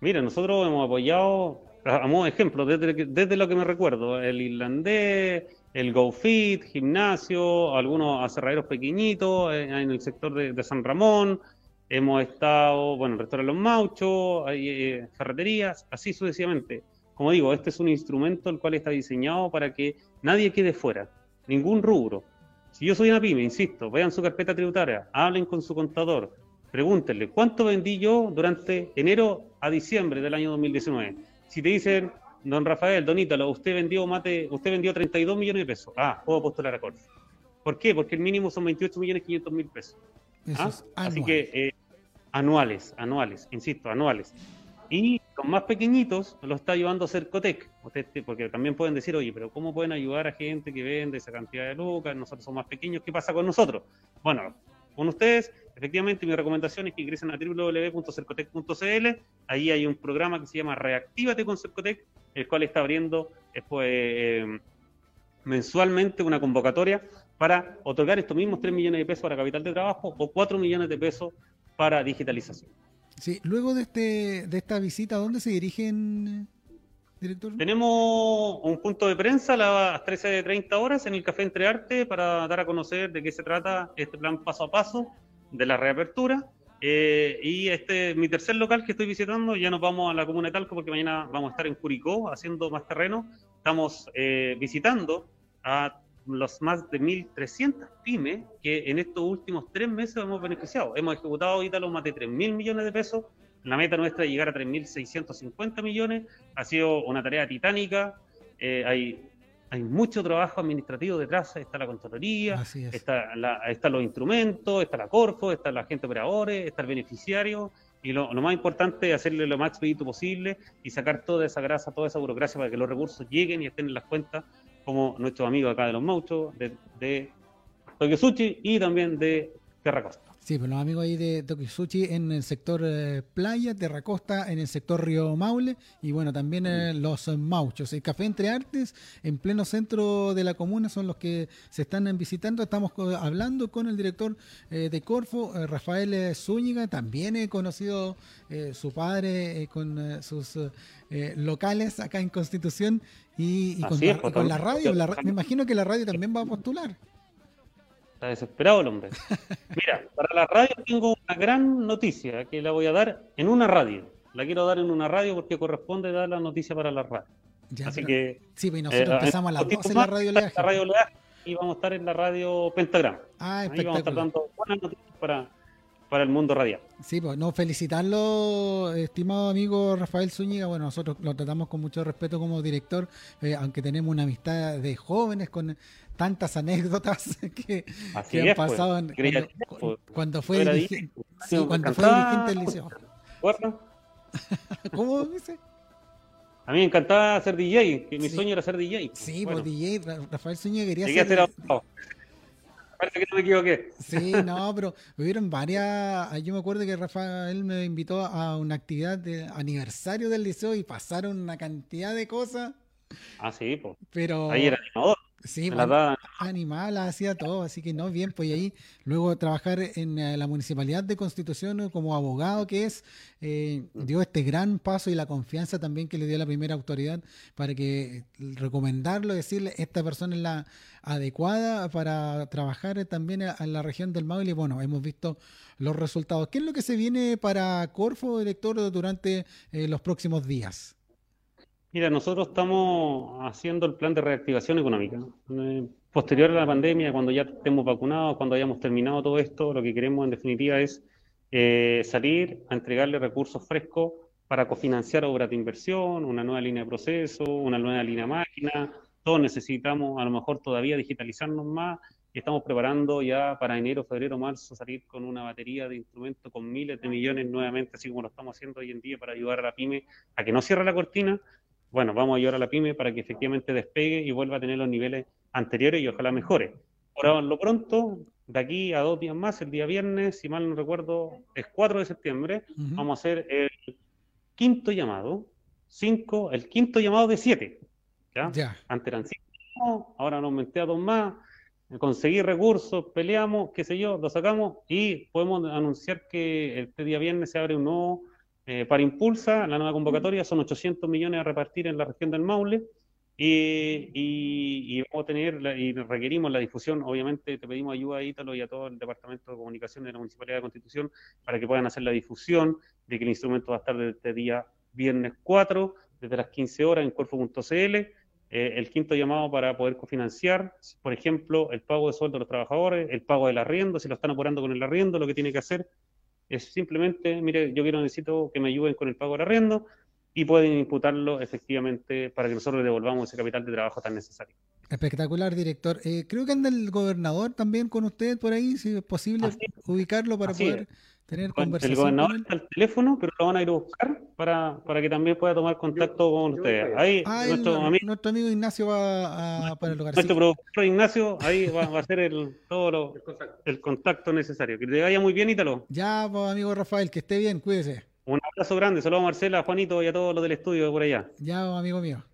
Mira, nosotros hemos apoyado, a modo de ejemplo, desde, desde lo que me recuerdo, el irlandés, el GoFit, gimnasio, algunos aserraderos pequeñitos eh, en el sector de, San Ramón. Hemos estado, bueno, en el restaurante Los Mauchos, hay eh, ferreterías, así sucesivamente. Como digo, este es un instrumento el cual está diseñado para que nadie quede fuera, ningún rubro. Si yo soy una pyme, insisto, vean su carpeta tributaria, hablen con su contador, pregúntenle cuánto vendí yo durante enero a diciembre del año 2019. Si te dicen Don Rafael, don Ítalo, usted vendió mate, usted vendió 32 millones de pesos. Ah, puedo postular a Corfo. ¿Por qué? Porque el mínimo son 28 millones 500 mil pesos. ¿Ah? Así que eh, anuales, anuales, insisto, anuales. Y los más pequeñitos lo está ayudando Cercotec, porque también pueden decir, oye, pero ¿cómo pueden ayudar a gente que vende esa cantidad de lucas? Nosotros somos más pequeños, ¿qué pasa con nosotros? Bueno, con ustedes, efectivamente mi recomendación es que ingresen a www.cercotec.cl, ahí hay un programa que se llama Reactívate con Cercotec, el cual está abriendo eh, mensualmente una convocatoria para otorgar estos mismos 3 millones de pesos para capital de trabajo o 4 millones de pesos para digitalización. Sí, luego de, este, de esta visita, ¿dónde se dirigen, director? Tenemos un punto de prensa a las 13.30 horas en el Café Entre Arte para dar a conocer de qué se trata este plan paso a paso de la reapertura. Eh, y este mi tercer local que estoy visitando, ya nos vamos a la comuna de Talco porque mañana vamos a estar en Curicó haciendo más terreno. Estamos eh, visitando a los más de 1.300 pymes que en estos últimos tres meses hemos beneficiado. Hemos ejecutado ahorita los más de 3.000 millones de pesos. La meta nuestra es llegar a 3.650 millones. Ha sido una tarea titánica. Eh, hay hay mucho trabajo administrativo detrás, está la Contraloría, está, están los instrumentos, está la Corfo, está la gente operadores, está el beneficiario, y lo, más importante es hacerle lo más expedito posible y sacar toda esa grasa, toda esa burocracia para que los recursos lleguen y estén en las cuentas, como nuestros amigos acá de los Mauchos, de, de Tokyo y también de Terra Costa. Sí, pues los amigos ahí de Tokisuchi en el sector eh, playa, Terracosta en el sector Río Maule y bueno, también eh, los mauchos. El Café Entre Artes en pleno centro de la comuna son los que se están visitando. Estamos hablando con el director eh, de Corfo, Rafael Zúñiga, también he conocido su padre con sus locales acá en Constitución y, con, la, pues, radio. me imagino que la radio también va a postular. Está desesperado el hombre. Mira, para la radio tengo una gran noticia que la voy a dar en una radio. La quiero dar en una radio porque corresponde dar la noticia para la radio. Así que. Sí, pues nosotros eh, empezamos a las 12 en la radio Leaje. La radio Leaje y vamos a estar en la radio Pentagram. Ah, Ahí vamos a estar dando buenas noticias para, para el mundo radial. Sí, pues no, felicitarlo, estimado amigo Rafael Zúñiga. Bueno, nosotros lo tratamos con mucho respeto como director, eh, aunque tenemos una amistad de jóvenes con tantas anécdotas que, han pues. pasado cuando, fue dirigente, cuando fue dirigente del liceo. ¿Cómo dice? A mí me encantaba ser DJ, que mi sueño era ser DJ. Pues. Sí, pues DJ, Rafael Zúñiga quería ser... Parece que no me equivoqué. Sí, no, pero hubieron varias. Yo me acuerdo que Rafael me invitó a una actividad de aniversario del liceo y pasaron una cantidad de cosas. Ah, sí, pues. Pero. Ahí era animador. Sí, animal, hacía todo, así que no, bien, pues ahí luego trabajar en eh, la Municipalidad de Constitución como abogado que es, eh, dio este gran paso y la confianza también que le dio la primera autoridad para que recomendarlo, decirle, esta persona es la adecuada para trabajar también en la región del Maule y bueno, hemos visto los resultados. ¿Qué es lo que se viene para Corfo, director, durante eh, los próximos días? Mira, nosotros estamos haciendo el plan de reactivación económica. Eh, posterior a la pandemia, cuando ya estemos vacunados, cuando hayamos terminado todo esto, lo que queremos en definitiva es eh, salir a entregarle recursos frescos para cofinanciar obras de inversión, una nueva línea de proceso, una nueva línea de máquina. Todos necesitamos a lo mejor todavía digitalizarnos más y estamos preparando ya para enero, febrero, marzo salir con una batería de instrumentos con miles de millones nuevamente, así como lo estamos haciendo hoy en día para ayudar a la pyme a que no cierre la cortina, bueno, vamos a ayudar a la pyme para que efectivamente despegue y vuelva a tener los niveles anteriores y ojalá mejore. Por lo pronto, de aquí a dos días más, el día viernes, si mal no recuerdo, es 4 de septiembre, vamos a hacer el quinto llamado, cinco, el quinto llamado de siete. ¿ya? Antes eran cinco, ahora nos aumenté a dos más, conseguir recursos, peleamos, qué sé yo, lo sacamos y podemos anunciar que este día viernes se abre un nuevo eh, para Impulsa, la nueva convocatoria son 800 millones a repartir en la región del Maule y, vamos a tener y requerimos la difusión. Obviamente, te pedimos ayuda a Ítalo y a todo el Departamento de Comunicación de la Municipalidad de Constitución para que puedan hacer la difusión de que el instrumento va a estar desde este día viernes 4, desde las 15 horas en corfo.cl. Eh, el quinto llamado para poder cofinanciar, por ejemplo, el pago de sueldo de los trabajadores, el pago del arriendo, si lo están apurando con el arriendo, lo que tiene que hacer es simplemente, mire, yo quiero, necesito que me ayuden con el pago del arriendo y pueden imputarlo efectivamente para que nosotros le devolvamos ese capital de trabajo tan necesario. Espectacular, director. Eh, creo que anda el gobernador también con usted por ahí, si es posible ubicarlo para poder tener conversación. El gobernador está al teléfono, pero lo van a ir a buscar para, para que también pueda tomar contacto con ustedes. Ahí, ah, nuestro, amigo, Ignacio va a, para el lugar. Nuestro productor Ignacio, ahí va, a hacer el, todo el, contacto. necesario. Que te vaya muy bien, Ítalo. Ya, pues, amigo Rafael, que esté bien, cuídese. Un abrazo grande, saludos a Marcela, a Juanito y a todos los del estudio por allá. Ya, pues, amigo mío.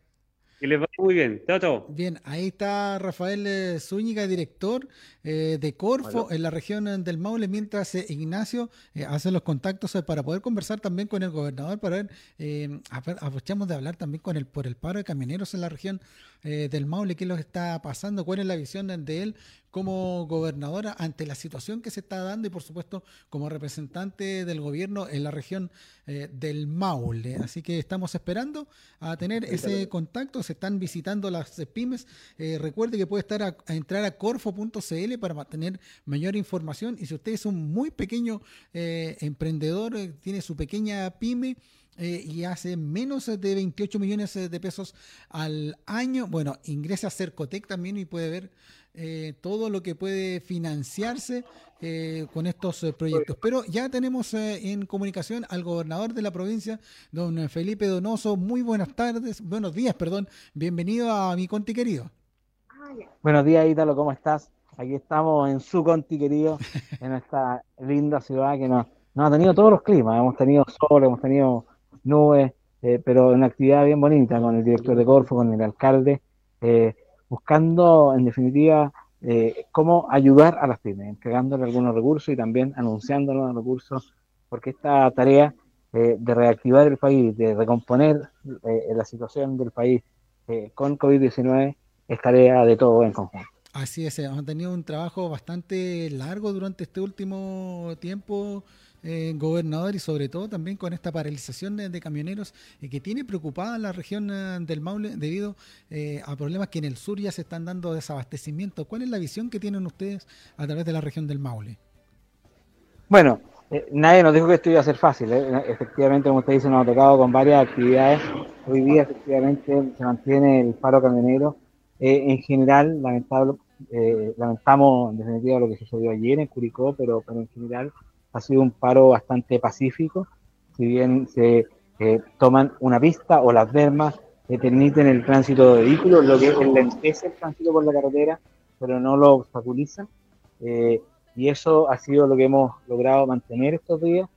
Que les va muy bien. Chao, chao. Bien, ahí está Rafael eh, Zúñiga, director eh, de Corfo en la región del Maule, mientras eh, Ignacio hace los contactos para poder conversar también con el gobernador, para ver, aprovechamos de hablar también con el por el paro de camioneros en la región del Maule, qué es lo que está pasando, cuál es la visión de él como gobernadora ante la situación que se está dando y por supuesto como representante del gobierno en la región eh, del Maule. Así que estamos esperando a tener ese contacto. Se están visitando las pymes. Eh, recuerde que puede estar a, entrar a corfo.cl para tener mayor información. Y si usted es un muy pequeño eh, emprendedor, tiene su pequeña pyme, y hace menos de 28 millones de pesos al año. Bueno, ingresa a Cercotec también y puede ver eh, todo lo que puede financiarse eh, con estos eh, proyectos. Pero ya tenemos en comunicación al gobernador de la provincia, don Felipe Donoso. Muy buenas tardes, buenos días, perdón. Bienvenido a mi Conti querido. Buenos días, Ítalo, ¿cómo estás? Aquí estamos en su Conti querido, en esta linda ciudad que nos, ha tenido todos los climas. Hemos tenido sol, hemos tenido nubes, pero una actividad bien bonita con el director de Corfo, con el alcalde. Eh, buscando en definitiva eh, cómo ayudar a las pymes, entregándole algunos recursos y también anunciando los recursos, porque esta tarea eh, de reactivar el país, de recomponer eh, la situación del país con COVID-19 es tarea de todo en conjunto. Así es, hemos tenido un trabajo bastante largo durante este último tiempo, eh, gobernador, y sobre todo también con esta paralización de, camioneros eh, que tiene preocupada la región eh, del Maule debido a problemas que en el sur ya se están dando desabastecimiento. ¿Cuál es la visión que tienen ustedes a través de la región del Maule? Bueno, nadie nos dijo que esto iba a ser fácil. Efectivamente, como usted dice, nos ha tocado con varias actividades. Hoy día, efectivamente, se mantiene el paro camionero. en general, lamentable, lamentamos en definitiva lo que sucedió ayer en Curicó, pero en general ha sido un paro bastante pacífico, si bien se eh, toman una pista o las dermas que permiten el tránsito de vehículos, lo que enlentece el tránsito por la carretera, pero no lo obstaculiza. Eh, y eso ha sido lo que hemos logrado mantener estos días,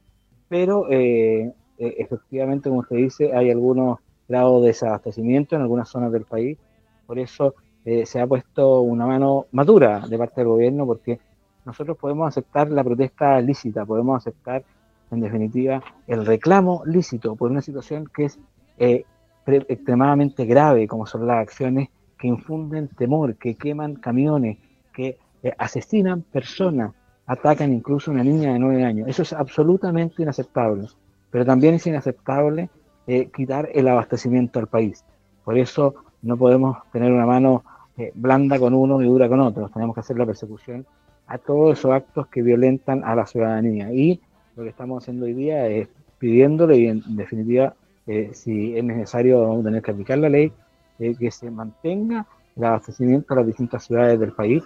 pero eh, efectivamente, como usted dice, hay algunos grados de desabastecimiento en algunas zonas del país, por eso se ha puesto una mano madura de parte del gobierno, porque nosotros podemos aceptar la protesta lícita, podemos aceptar, en definitiva, el reclamo lícito por una situación que es eh, extremadamente grave, como son las acciones que infunden temor, que queman camiones, que eh, asesinan personas, atacan incluso a una niña de nueve años. Eso es absolutamente inaceptable. Pero también es inaceptable eh, quitar el abastecimiento al país. Por eso no podemos tener una mano blanda con uno y dura con otro. Tenemos que hacer la persecución a todos esos actos que violentan a la ciudadanía. Y lo que estamos haciendo hoy día es pidiéndole, y en definitiva, eh, si es necesario, vamos a tener que aplicar la ley, eh, que se mantenga el abastecimiento a las distintas ciudades del país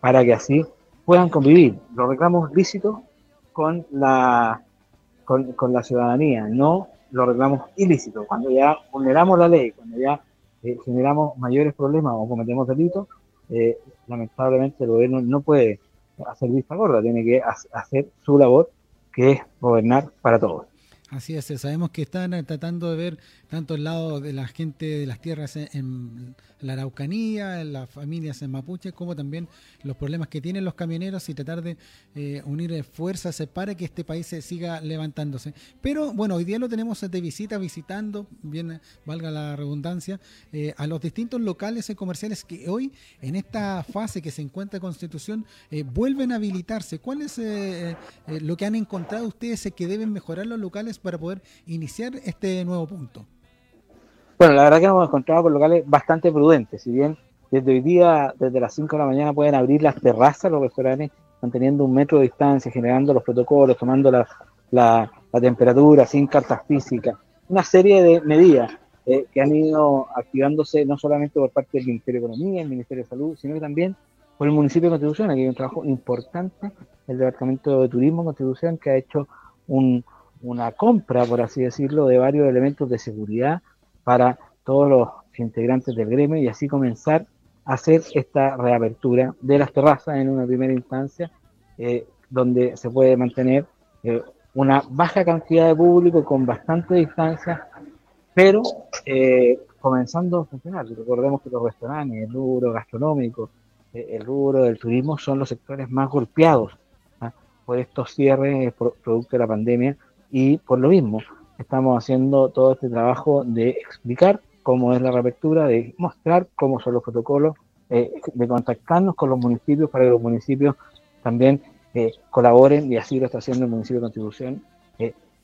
para que así puedan convivir los reclamos lícitos con la, con, la ciudadanía, no los reclamos ilícitos. Cuando ya vulneramos la ley, cuando ya eh, generamos mayores problemas o cometemos delitos, lamentablemente el gobierno no puede hacer vista gorda, tiene que hacer su labor, que es gobernar para todos. Así es, sabemos que están tratando de ver tanto el lado de la gente de las tierras en, la Araucanía, en las familias en Mapuche, como también los problemas que tienen los camioneros y tratar de eh, unir fuerzas para que este país se siga levantándose. Pero bueno, hoy día lo tenemos de visita, visitando, bien valga la redundancia, eh, a los distintos locales comerciales que hoy, en esta fase que se encuentra Constitución, eh, vuelven a habilitarse. ¿Cuál es lo que han encontrado ustedes que deben mejorar los locales para poder iniciar este nuevo punto? Bueno, la verdad que hemos encontrado con locales bastante prudentes, si bien desde hoy día, desde las 5 de la mañana, pueden abrir las terrazas los restaurantes, manteniendo un metro de distancia, generando los protocolos, tomando la, la, temperatura, sin cartas físicas, una serie de medidas eh, que han ido activándose no solamente por parte del Ministerio de Economía, el Ministerio de Salud, sino que también por el municipio de Constitución. Aquí hay un trabajo importante, el Departamento de Turismo de Constitución, que ha hecho un, una compra, por así decirlo, de varios elementos de seguridad para todos los integrantes del gremio y así comenzar a hacer esta reapertura de las terrazas en una primera instancia, eh, donde se puede mantener eh, una baja cantidad de público con bastante distancia, pero eh, comenzando a funcionar. Recordemos que los restaurantes, el rubro gastronómico, el rubro del turismo son los sectores más golpeados ¿ah? por estos cierres producto de la pandemia y por lo mismo estamos haciendo todo este trabajo de explicar cómo es la reapertura, de mostrar cómo son los protocolos, de contactarnos con los municipios para que los municipios también colaboren y así lo está haciendo el municipio de Constitución,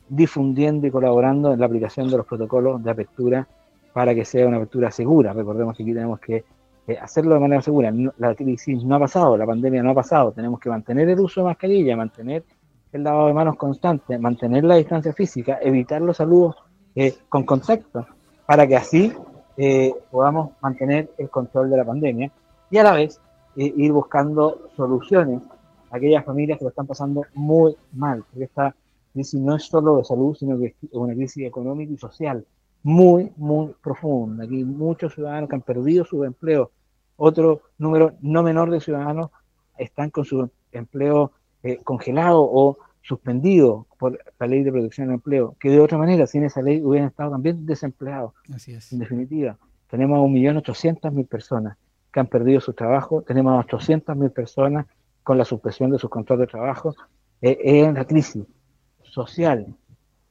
difundiendo y colaborando en la aplicación de los protocolos de apertura para que sea una apertura segura. Recordemos que aquí tenemos que hacerlo de manera segura. la crisis no ha pasado, la pandemia no ha pasado, tenemos que mantener el uso de mascarilla, mantener el lavado de manos constante, mantener la distancia física, evitar los saludos eh, con contacto, para que así eh, podamos mantener el control de la pandemia y a la vez eh, ir buscando soluciones a aquellas familias que lo están pasando muy mal, porque esta crisis no es solo de salud, sino que es una crisis económica y social muy, muy profunda. Aquí muchos ciudadanos que han perdido su empleo, otro número no menor de ciudadanos están con su empleo eh, congelado o suspendido por la ley de protección del empleo, que de otra manera, sin esa ley, hubieran estado también desempleados. Así es. En definitiva, tenemos a 1.800.000 personas que han perdido su trabajo, tenemos a 800.000 personas con la suspensión de sus contratos de trabajo. Eh, es la crisis social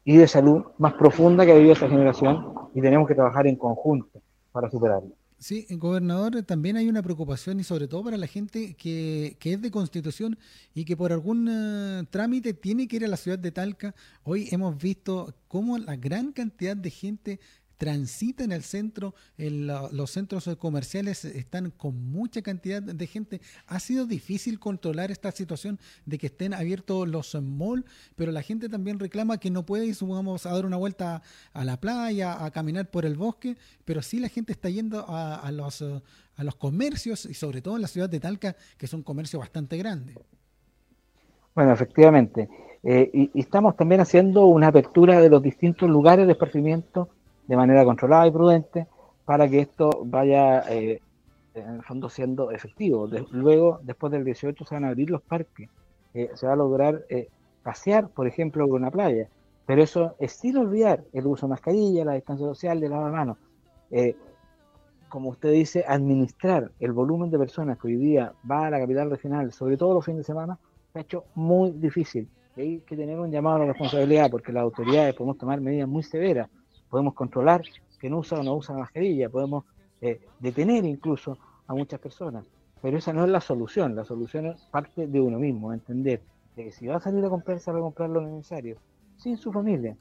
y de salud más profunda que ha vivido esta generación y tenemos que trabajar en conjunto para superarlo. Sí, gobernador, también hay una preocupación y sobre todo para la gente que, que es de constitución y que por algún eh, trámite tiene que ir a la ciudad de Talca. Hoy hemos visto cómo la gran cantidad de gente transita en el centro, en los centros comerciales están con mucha cantidad de gente. Ha sido difícil controlar esta situación de que estén abiertos los malls, pero la gente también reclama que no puede ir, supongamos, a dar una vuelta a la playa, a caminar por el bosque, pero sí la gente está yendo a, los, a los comercios y sobre todo en la ciudad de Talca, que es un comercio bastante grande. Bueno, efectivamente. Eh, y, estamos también haciendo una apertura de los distintos lugares de esparcimiento de manera controlada y prudente para que esto vaya eh, en el fondo siendo efectivo. luego, después del 18, se van a abrir los parques, eh, se va a lograr eh, pasear, por ejemplo, por una playa, pero eso es sin olvidar el uso de mascarilla, la distancia social, de lavado de manos. como usted dice, administrar el volumen de personas que hoy día va a la capital regional, sobre todo los fines de semana, se ha hecho muy difícil. Hay que tener un llamado a la responsabilidad porque las autoridades podemos tomar medidas muy severas podemos controlar que no usa o no usa la mascarilla, podemos eh, detener incluso a muchas personas. Pero esa no es la solución, la solución es parte de uno mismo, entender que si va a salir a comprar, va a comprar lo necesario, sin su familia.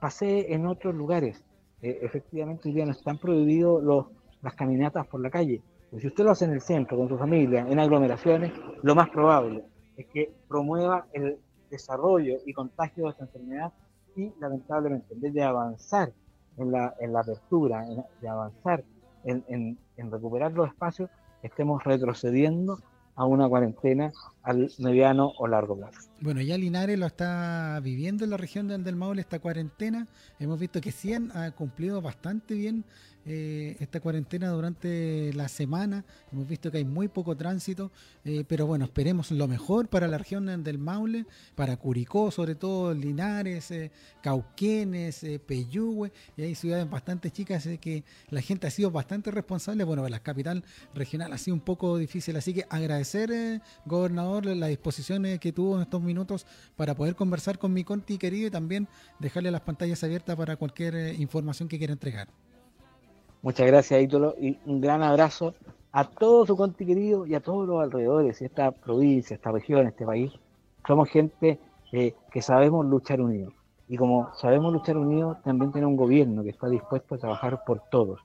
Pasee en otros lugares. Eh, efectivamente, hoy día no están prohibidos los, las caminatas por la calle. Pero si usted lo hace en el centro, con su familia, en aglomeraciones, lo más probable es que promueva el desarrollo y contagio de esta enfermedad y lamentablemente en vez de avanzar en la, en la apertura, de avanzar en, en, en recuperar los espacios, estemos retrocediendo a una cuarentena al mediano o largo plazo. Bueno, ya Linares lo está viviendo en la región del Maule esta cuarentena. Hemos visto que 100 ha cumplido bastante bien eh, esta cuarentena durante la semana. Hemos visto que hay muy poco tránsito, eh, pero bueno, esperemos lo mejor para la región del Maule, para Curicó, sobre todo Linares, eh, Cauquenes, Peyúgue, y hay ciudades bastante chicas que la gente ha sido bastante responsable. Bueno, la capital regional ha sido un poco difícil, así que agradecer, gobernador, la disposición que tuvo en estos minutos para poder conversar con mi Conti querido y también dejarle las pantallas abiertas para cualquier información que quiera entregar. Muchas gracias, Ítolo, y un gran abrazo a todo su conti querido y a todos los alrededores, esta provincia, esta región, este país. Somos gente eh, que sabemos luchar unidos. Y como sabemos luchar unidos, también tiene un gobierno que está dispuesto a trabajar por todos.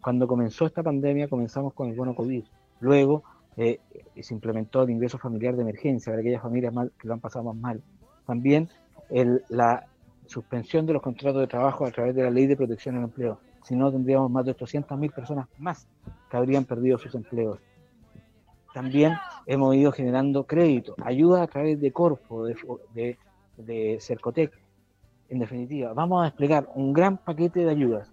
Cuando comenzó esta pandemia, comenzamos con el bono COVID. Luego eh, se implementó el ingreso familiar de emergencia para aquellas familias mal, que lo han pasado más mal. También el, la suspensión de los contratos de trabajo a través de la ley de protección al empleo si no tendríamos más de 800.000 personas más que habrían perdido sus empleos. También hemos ido generando crédito, ayuda a través de Corfo, de, de, Cercotec. En definitiva, vamos a desplegar un gran paquete de ayudas,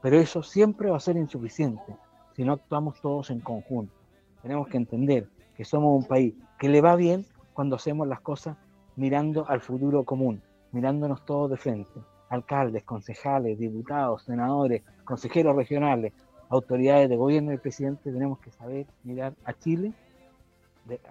pero eso siempre va a ser insuficiente si no actuamos todos en conjunto. Tenemos que entender que somos un país que le va bien cuando hacemos las cosas mirando al futuro común, mirándonos todos de frente alcaldes, concejales, diputados, senadores, consejeros regionales, autoridades de gobierno y presidente, tenemos que saber mirar a Chile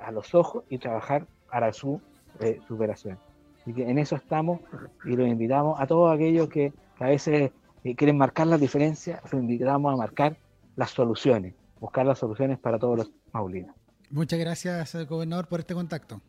a los ojos y trabajar para su eh, superación. Así que en eso estamos y los invitamos a todos aquellos que, a veces eh, quieren marcar las diferencias, los invitamos a marcar las soluciones. buscar las soluciones para todos los maulinos. Muchas gracias, gobernador, por este contacto.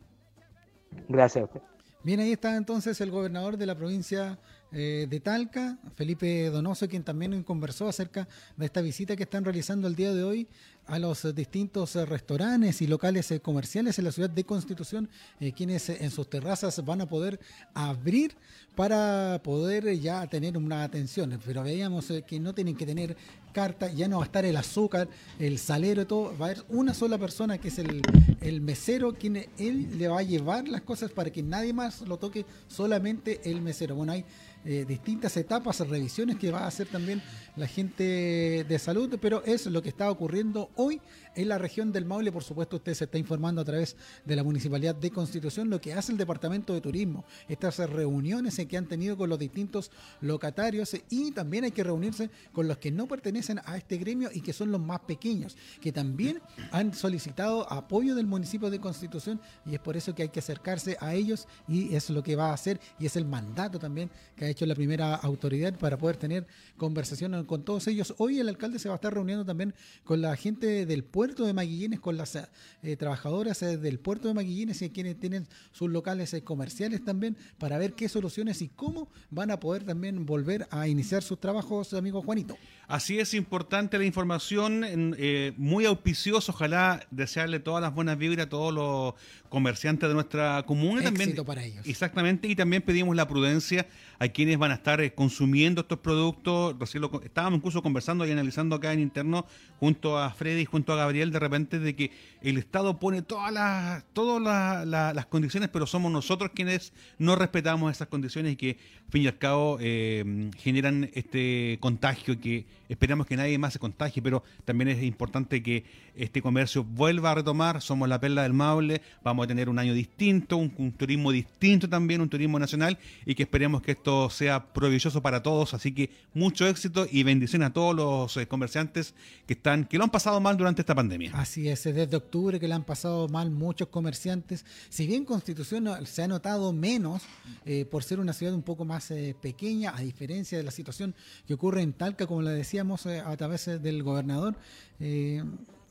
Gracias a usted. Bien, ahí está entonces el gobernador de la provincia eh, de Talca, Felipe Donoso, quien también conversó acerca de esta visita que están realizando el día de hoy a los distintos restaurantes y locales eh, comerciales en la ciudad de Constitución, eh, quienes en sus terrazas van a poder abrir para poder ya tener una atención. Pero veíamos que no tienen que tener carta, ya no va a estar el azúcar, el salero todo, va a haber una sola persona que es el, el mesero quien él le va a llevar las cosas para que nadie más lo toque, solamente el mesero. Bueno, hay eh, distintas etapas, revisiones que va a hacer también la gente de salud, pero es lo que está ocurriendo hoy en la región del Maule. Por supuesto, usted se está informando a través de la Municipalidad de Constitución, lo que hace el Departamento de Turismo, estas reuniones que han tenido con los distintos locatarios y también hay que reunirse con los que no pertenecen a este gremio y que son los más pequeños, que también han solicitado apoyo del municipio de Constitución y es por eso que hay que acercarse a ellos y es lo que va a hacer y es el mandato también que hecho la primera autoridad para poder tener conversación con todos ellos. Hoy el alcalde se va a estar reuniendo también con la gente del puerto de Maguillines, con las eh, trabajadoras eh, del puerto de Maguillines y quienes tienen sus locales eh, comerciales también para ver qué soluciones y cómo van a poder también volver a iniciar sus trabajos, amigo Juanito. Así es importante la información, muy auspicioso, ojalá desearle todas las buenas vibras a todos los comerciantes de nuestra comuna. Éxito también, para ellos. Exactamente, y también pedimos la prudencia a quienes van a estar consumiendo estos productos. Recién lo, estábamos incluso conversando y analizando acá en interno junto a Freddy y junto a Gabriel de repente de que el Estado pone todas las todas las condiciones, pero somos nosotros quienes no respetamos esas condiciones y que, al fin y al cabo, eh, generan este contagio que esperamos que nadie más se contagie, pero también es importante que este comercio vuelva a retomar. Somos la perla del Maule, vamos a tener un año distinto, un, turismo distinto también, un turismo nacional y que esperemos que esto sea provechoso para todos. Así que mucho éxito y bendición a todos los eh, comerciantes que están que lo han pasado mal durante esta pandemia. Así es, desde octubre que le han pasado mal muchos comerciantes. Si bien Constitución se ha notado menos eh, por ser una ciudad un poco más eh, pequeña, a diferencia de la situación que ocurre en Talca, como le decíamos a través del gobernador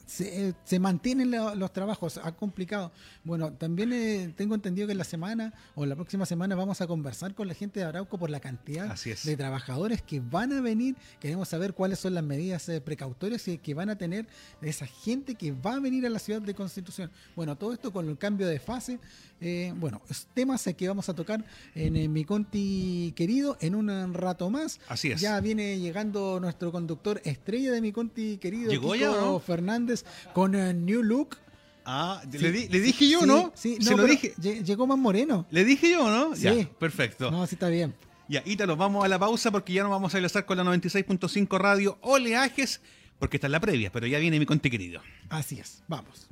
se, se mantienen los trabajos, ha complicado. Bueno, también eh, tengo entendido que en la semana o la próxima semana vamos a conversar con la gente de Arauco por la cantidad de trabajadores que van a venir. Queremos saber cuáles son las medidas eh, precautorias que van a tener esa gente que va a venir a la ciudad de Constitución. Bueno, todo esto con el cambio de fase. Eh, bueno, temas que vamos a tocar en mi Conti querido en un rato más. Así es. Ya viene llegando nuestro conductor estrella de mi Conti querido, Kiko Fernández, con New Look. Ah, le, dije yo, ¿no? Sí, Se lo dije. Llegó más moreno. Le dije yo, ¿no? Sí. Ya, perfecto. No, sí está bien. Ya, Ítalo, vamos a la pausa porque ya nos vamos a enlazar con la 96.5 Radio Oleajes, porque está en la previa, pero ya viene mi conte querido. Así es, vamos.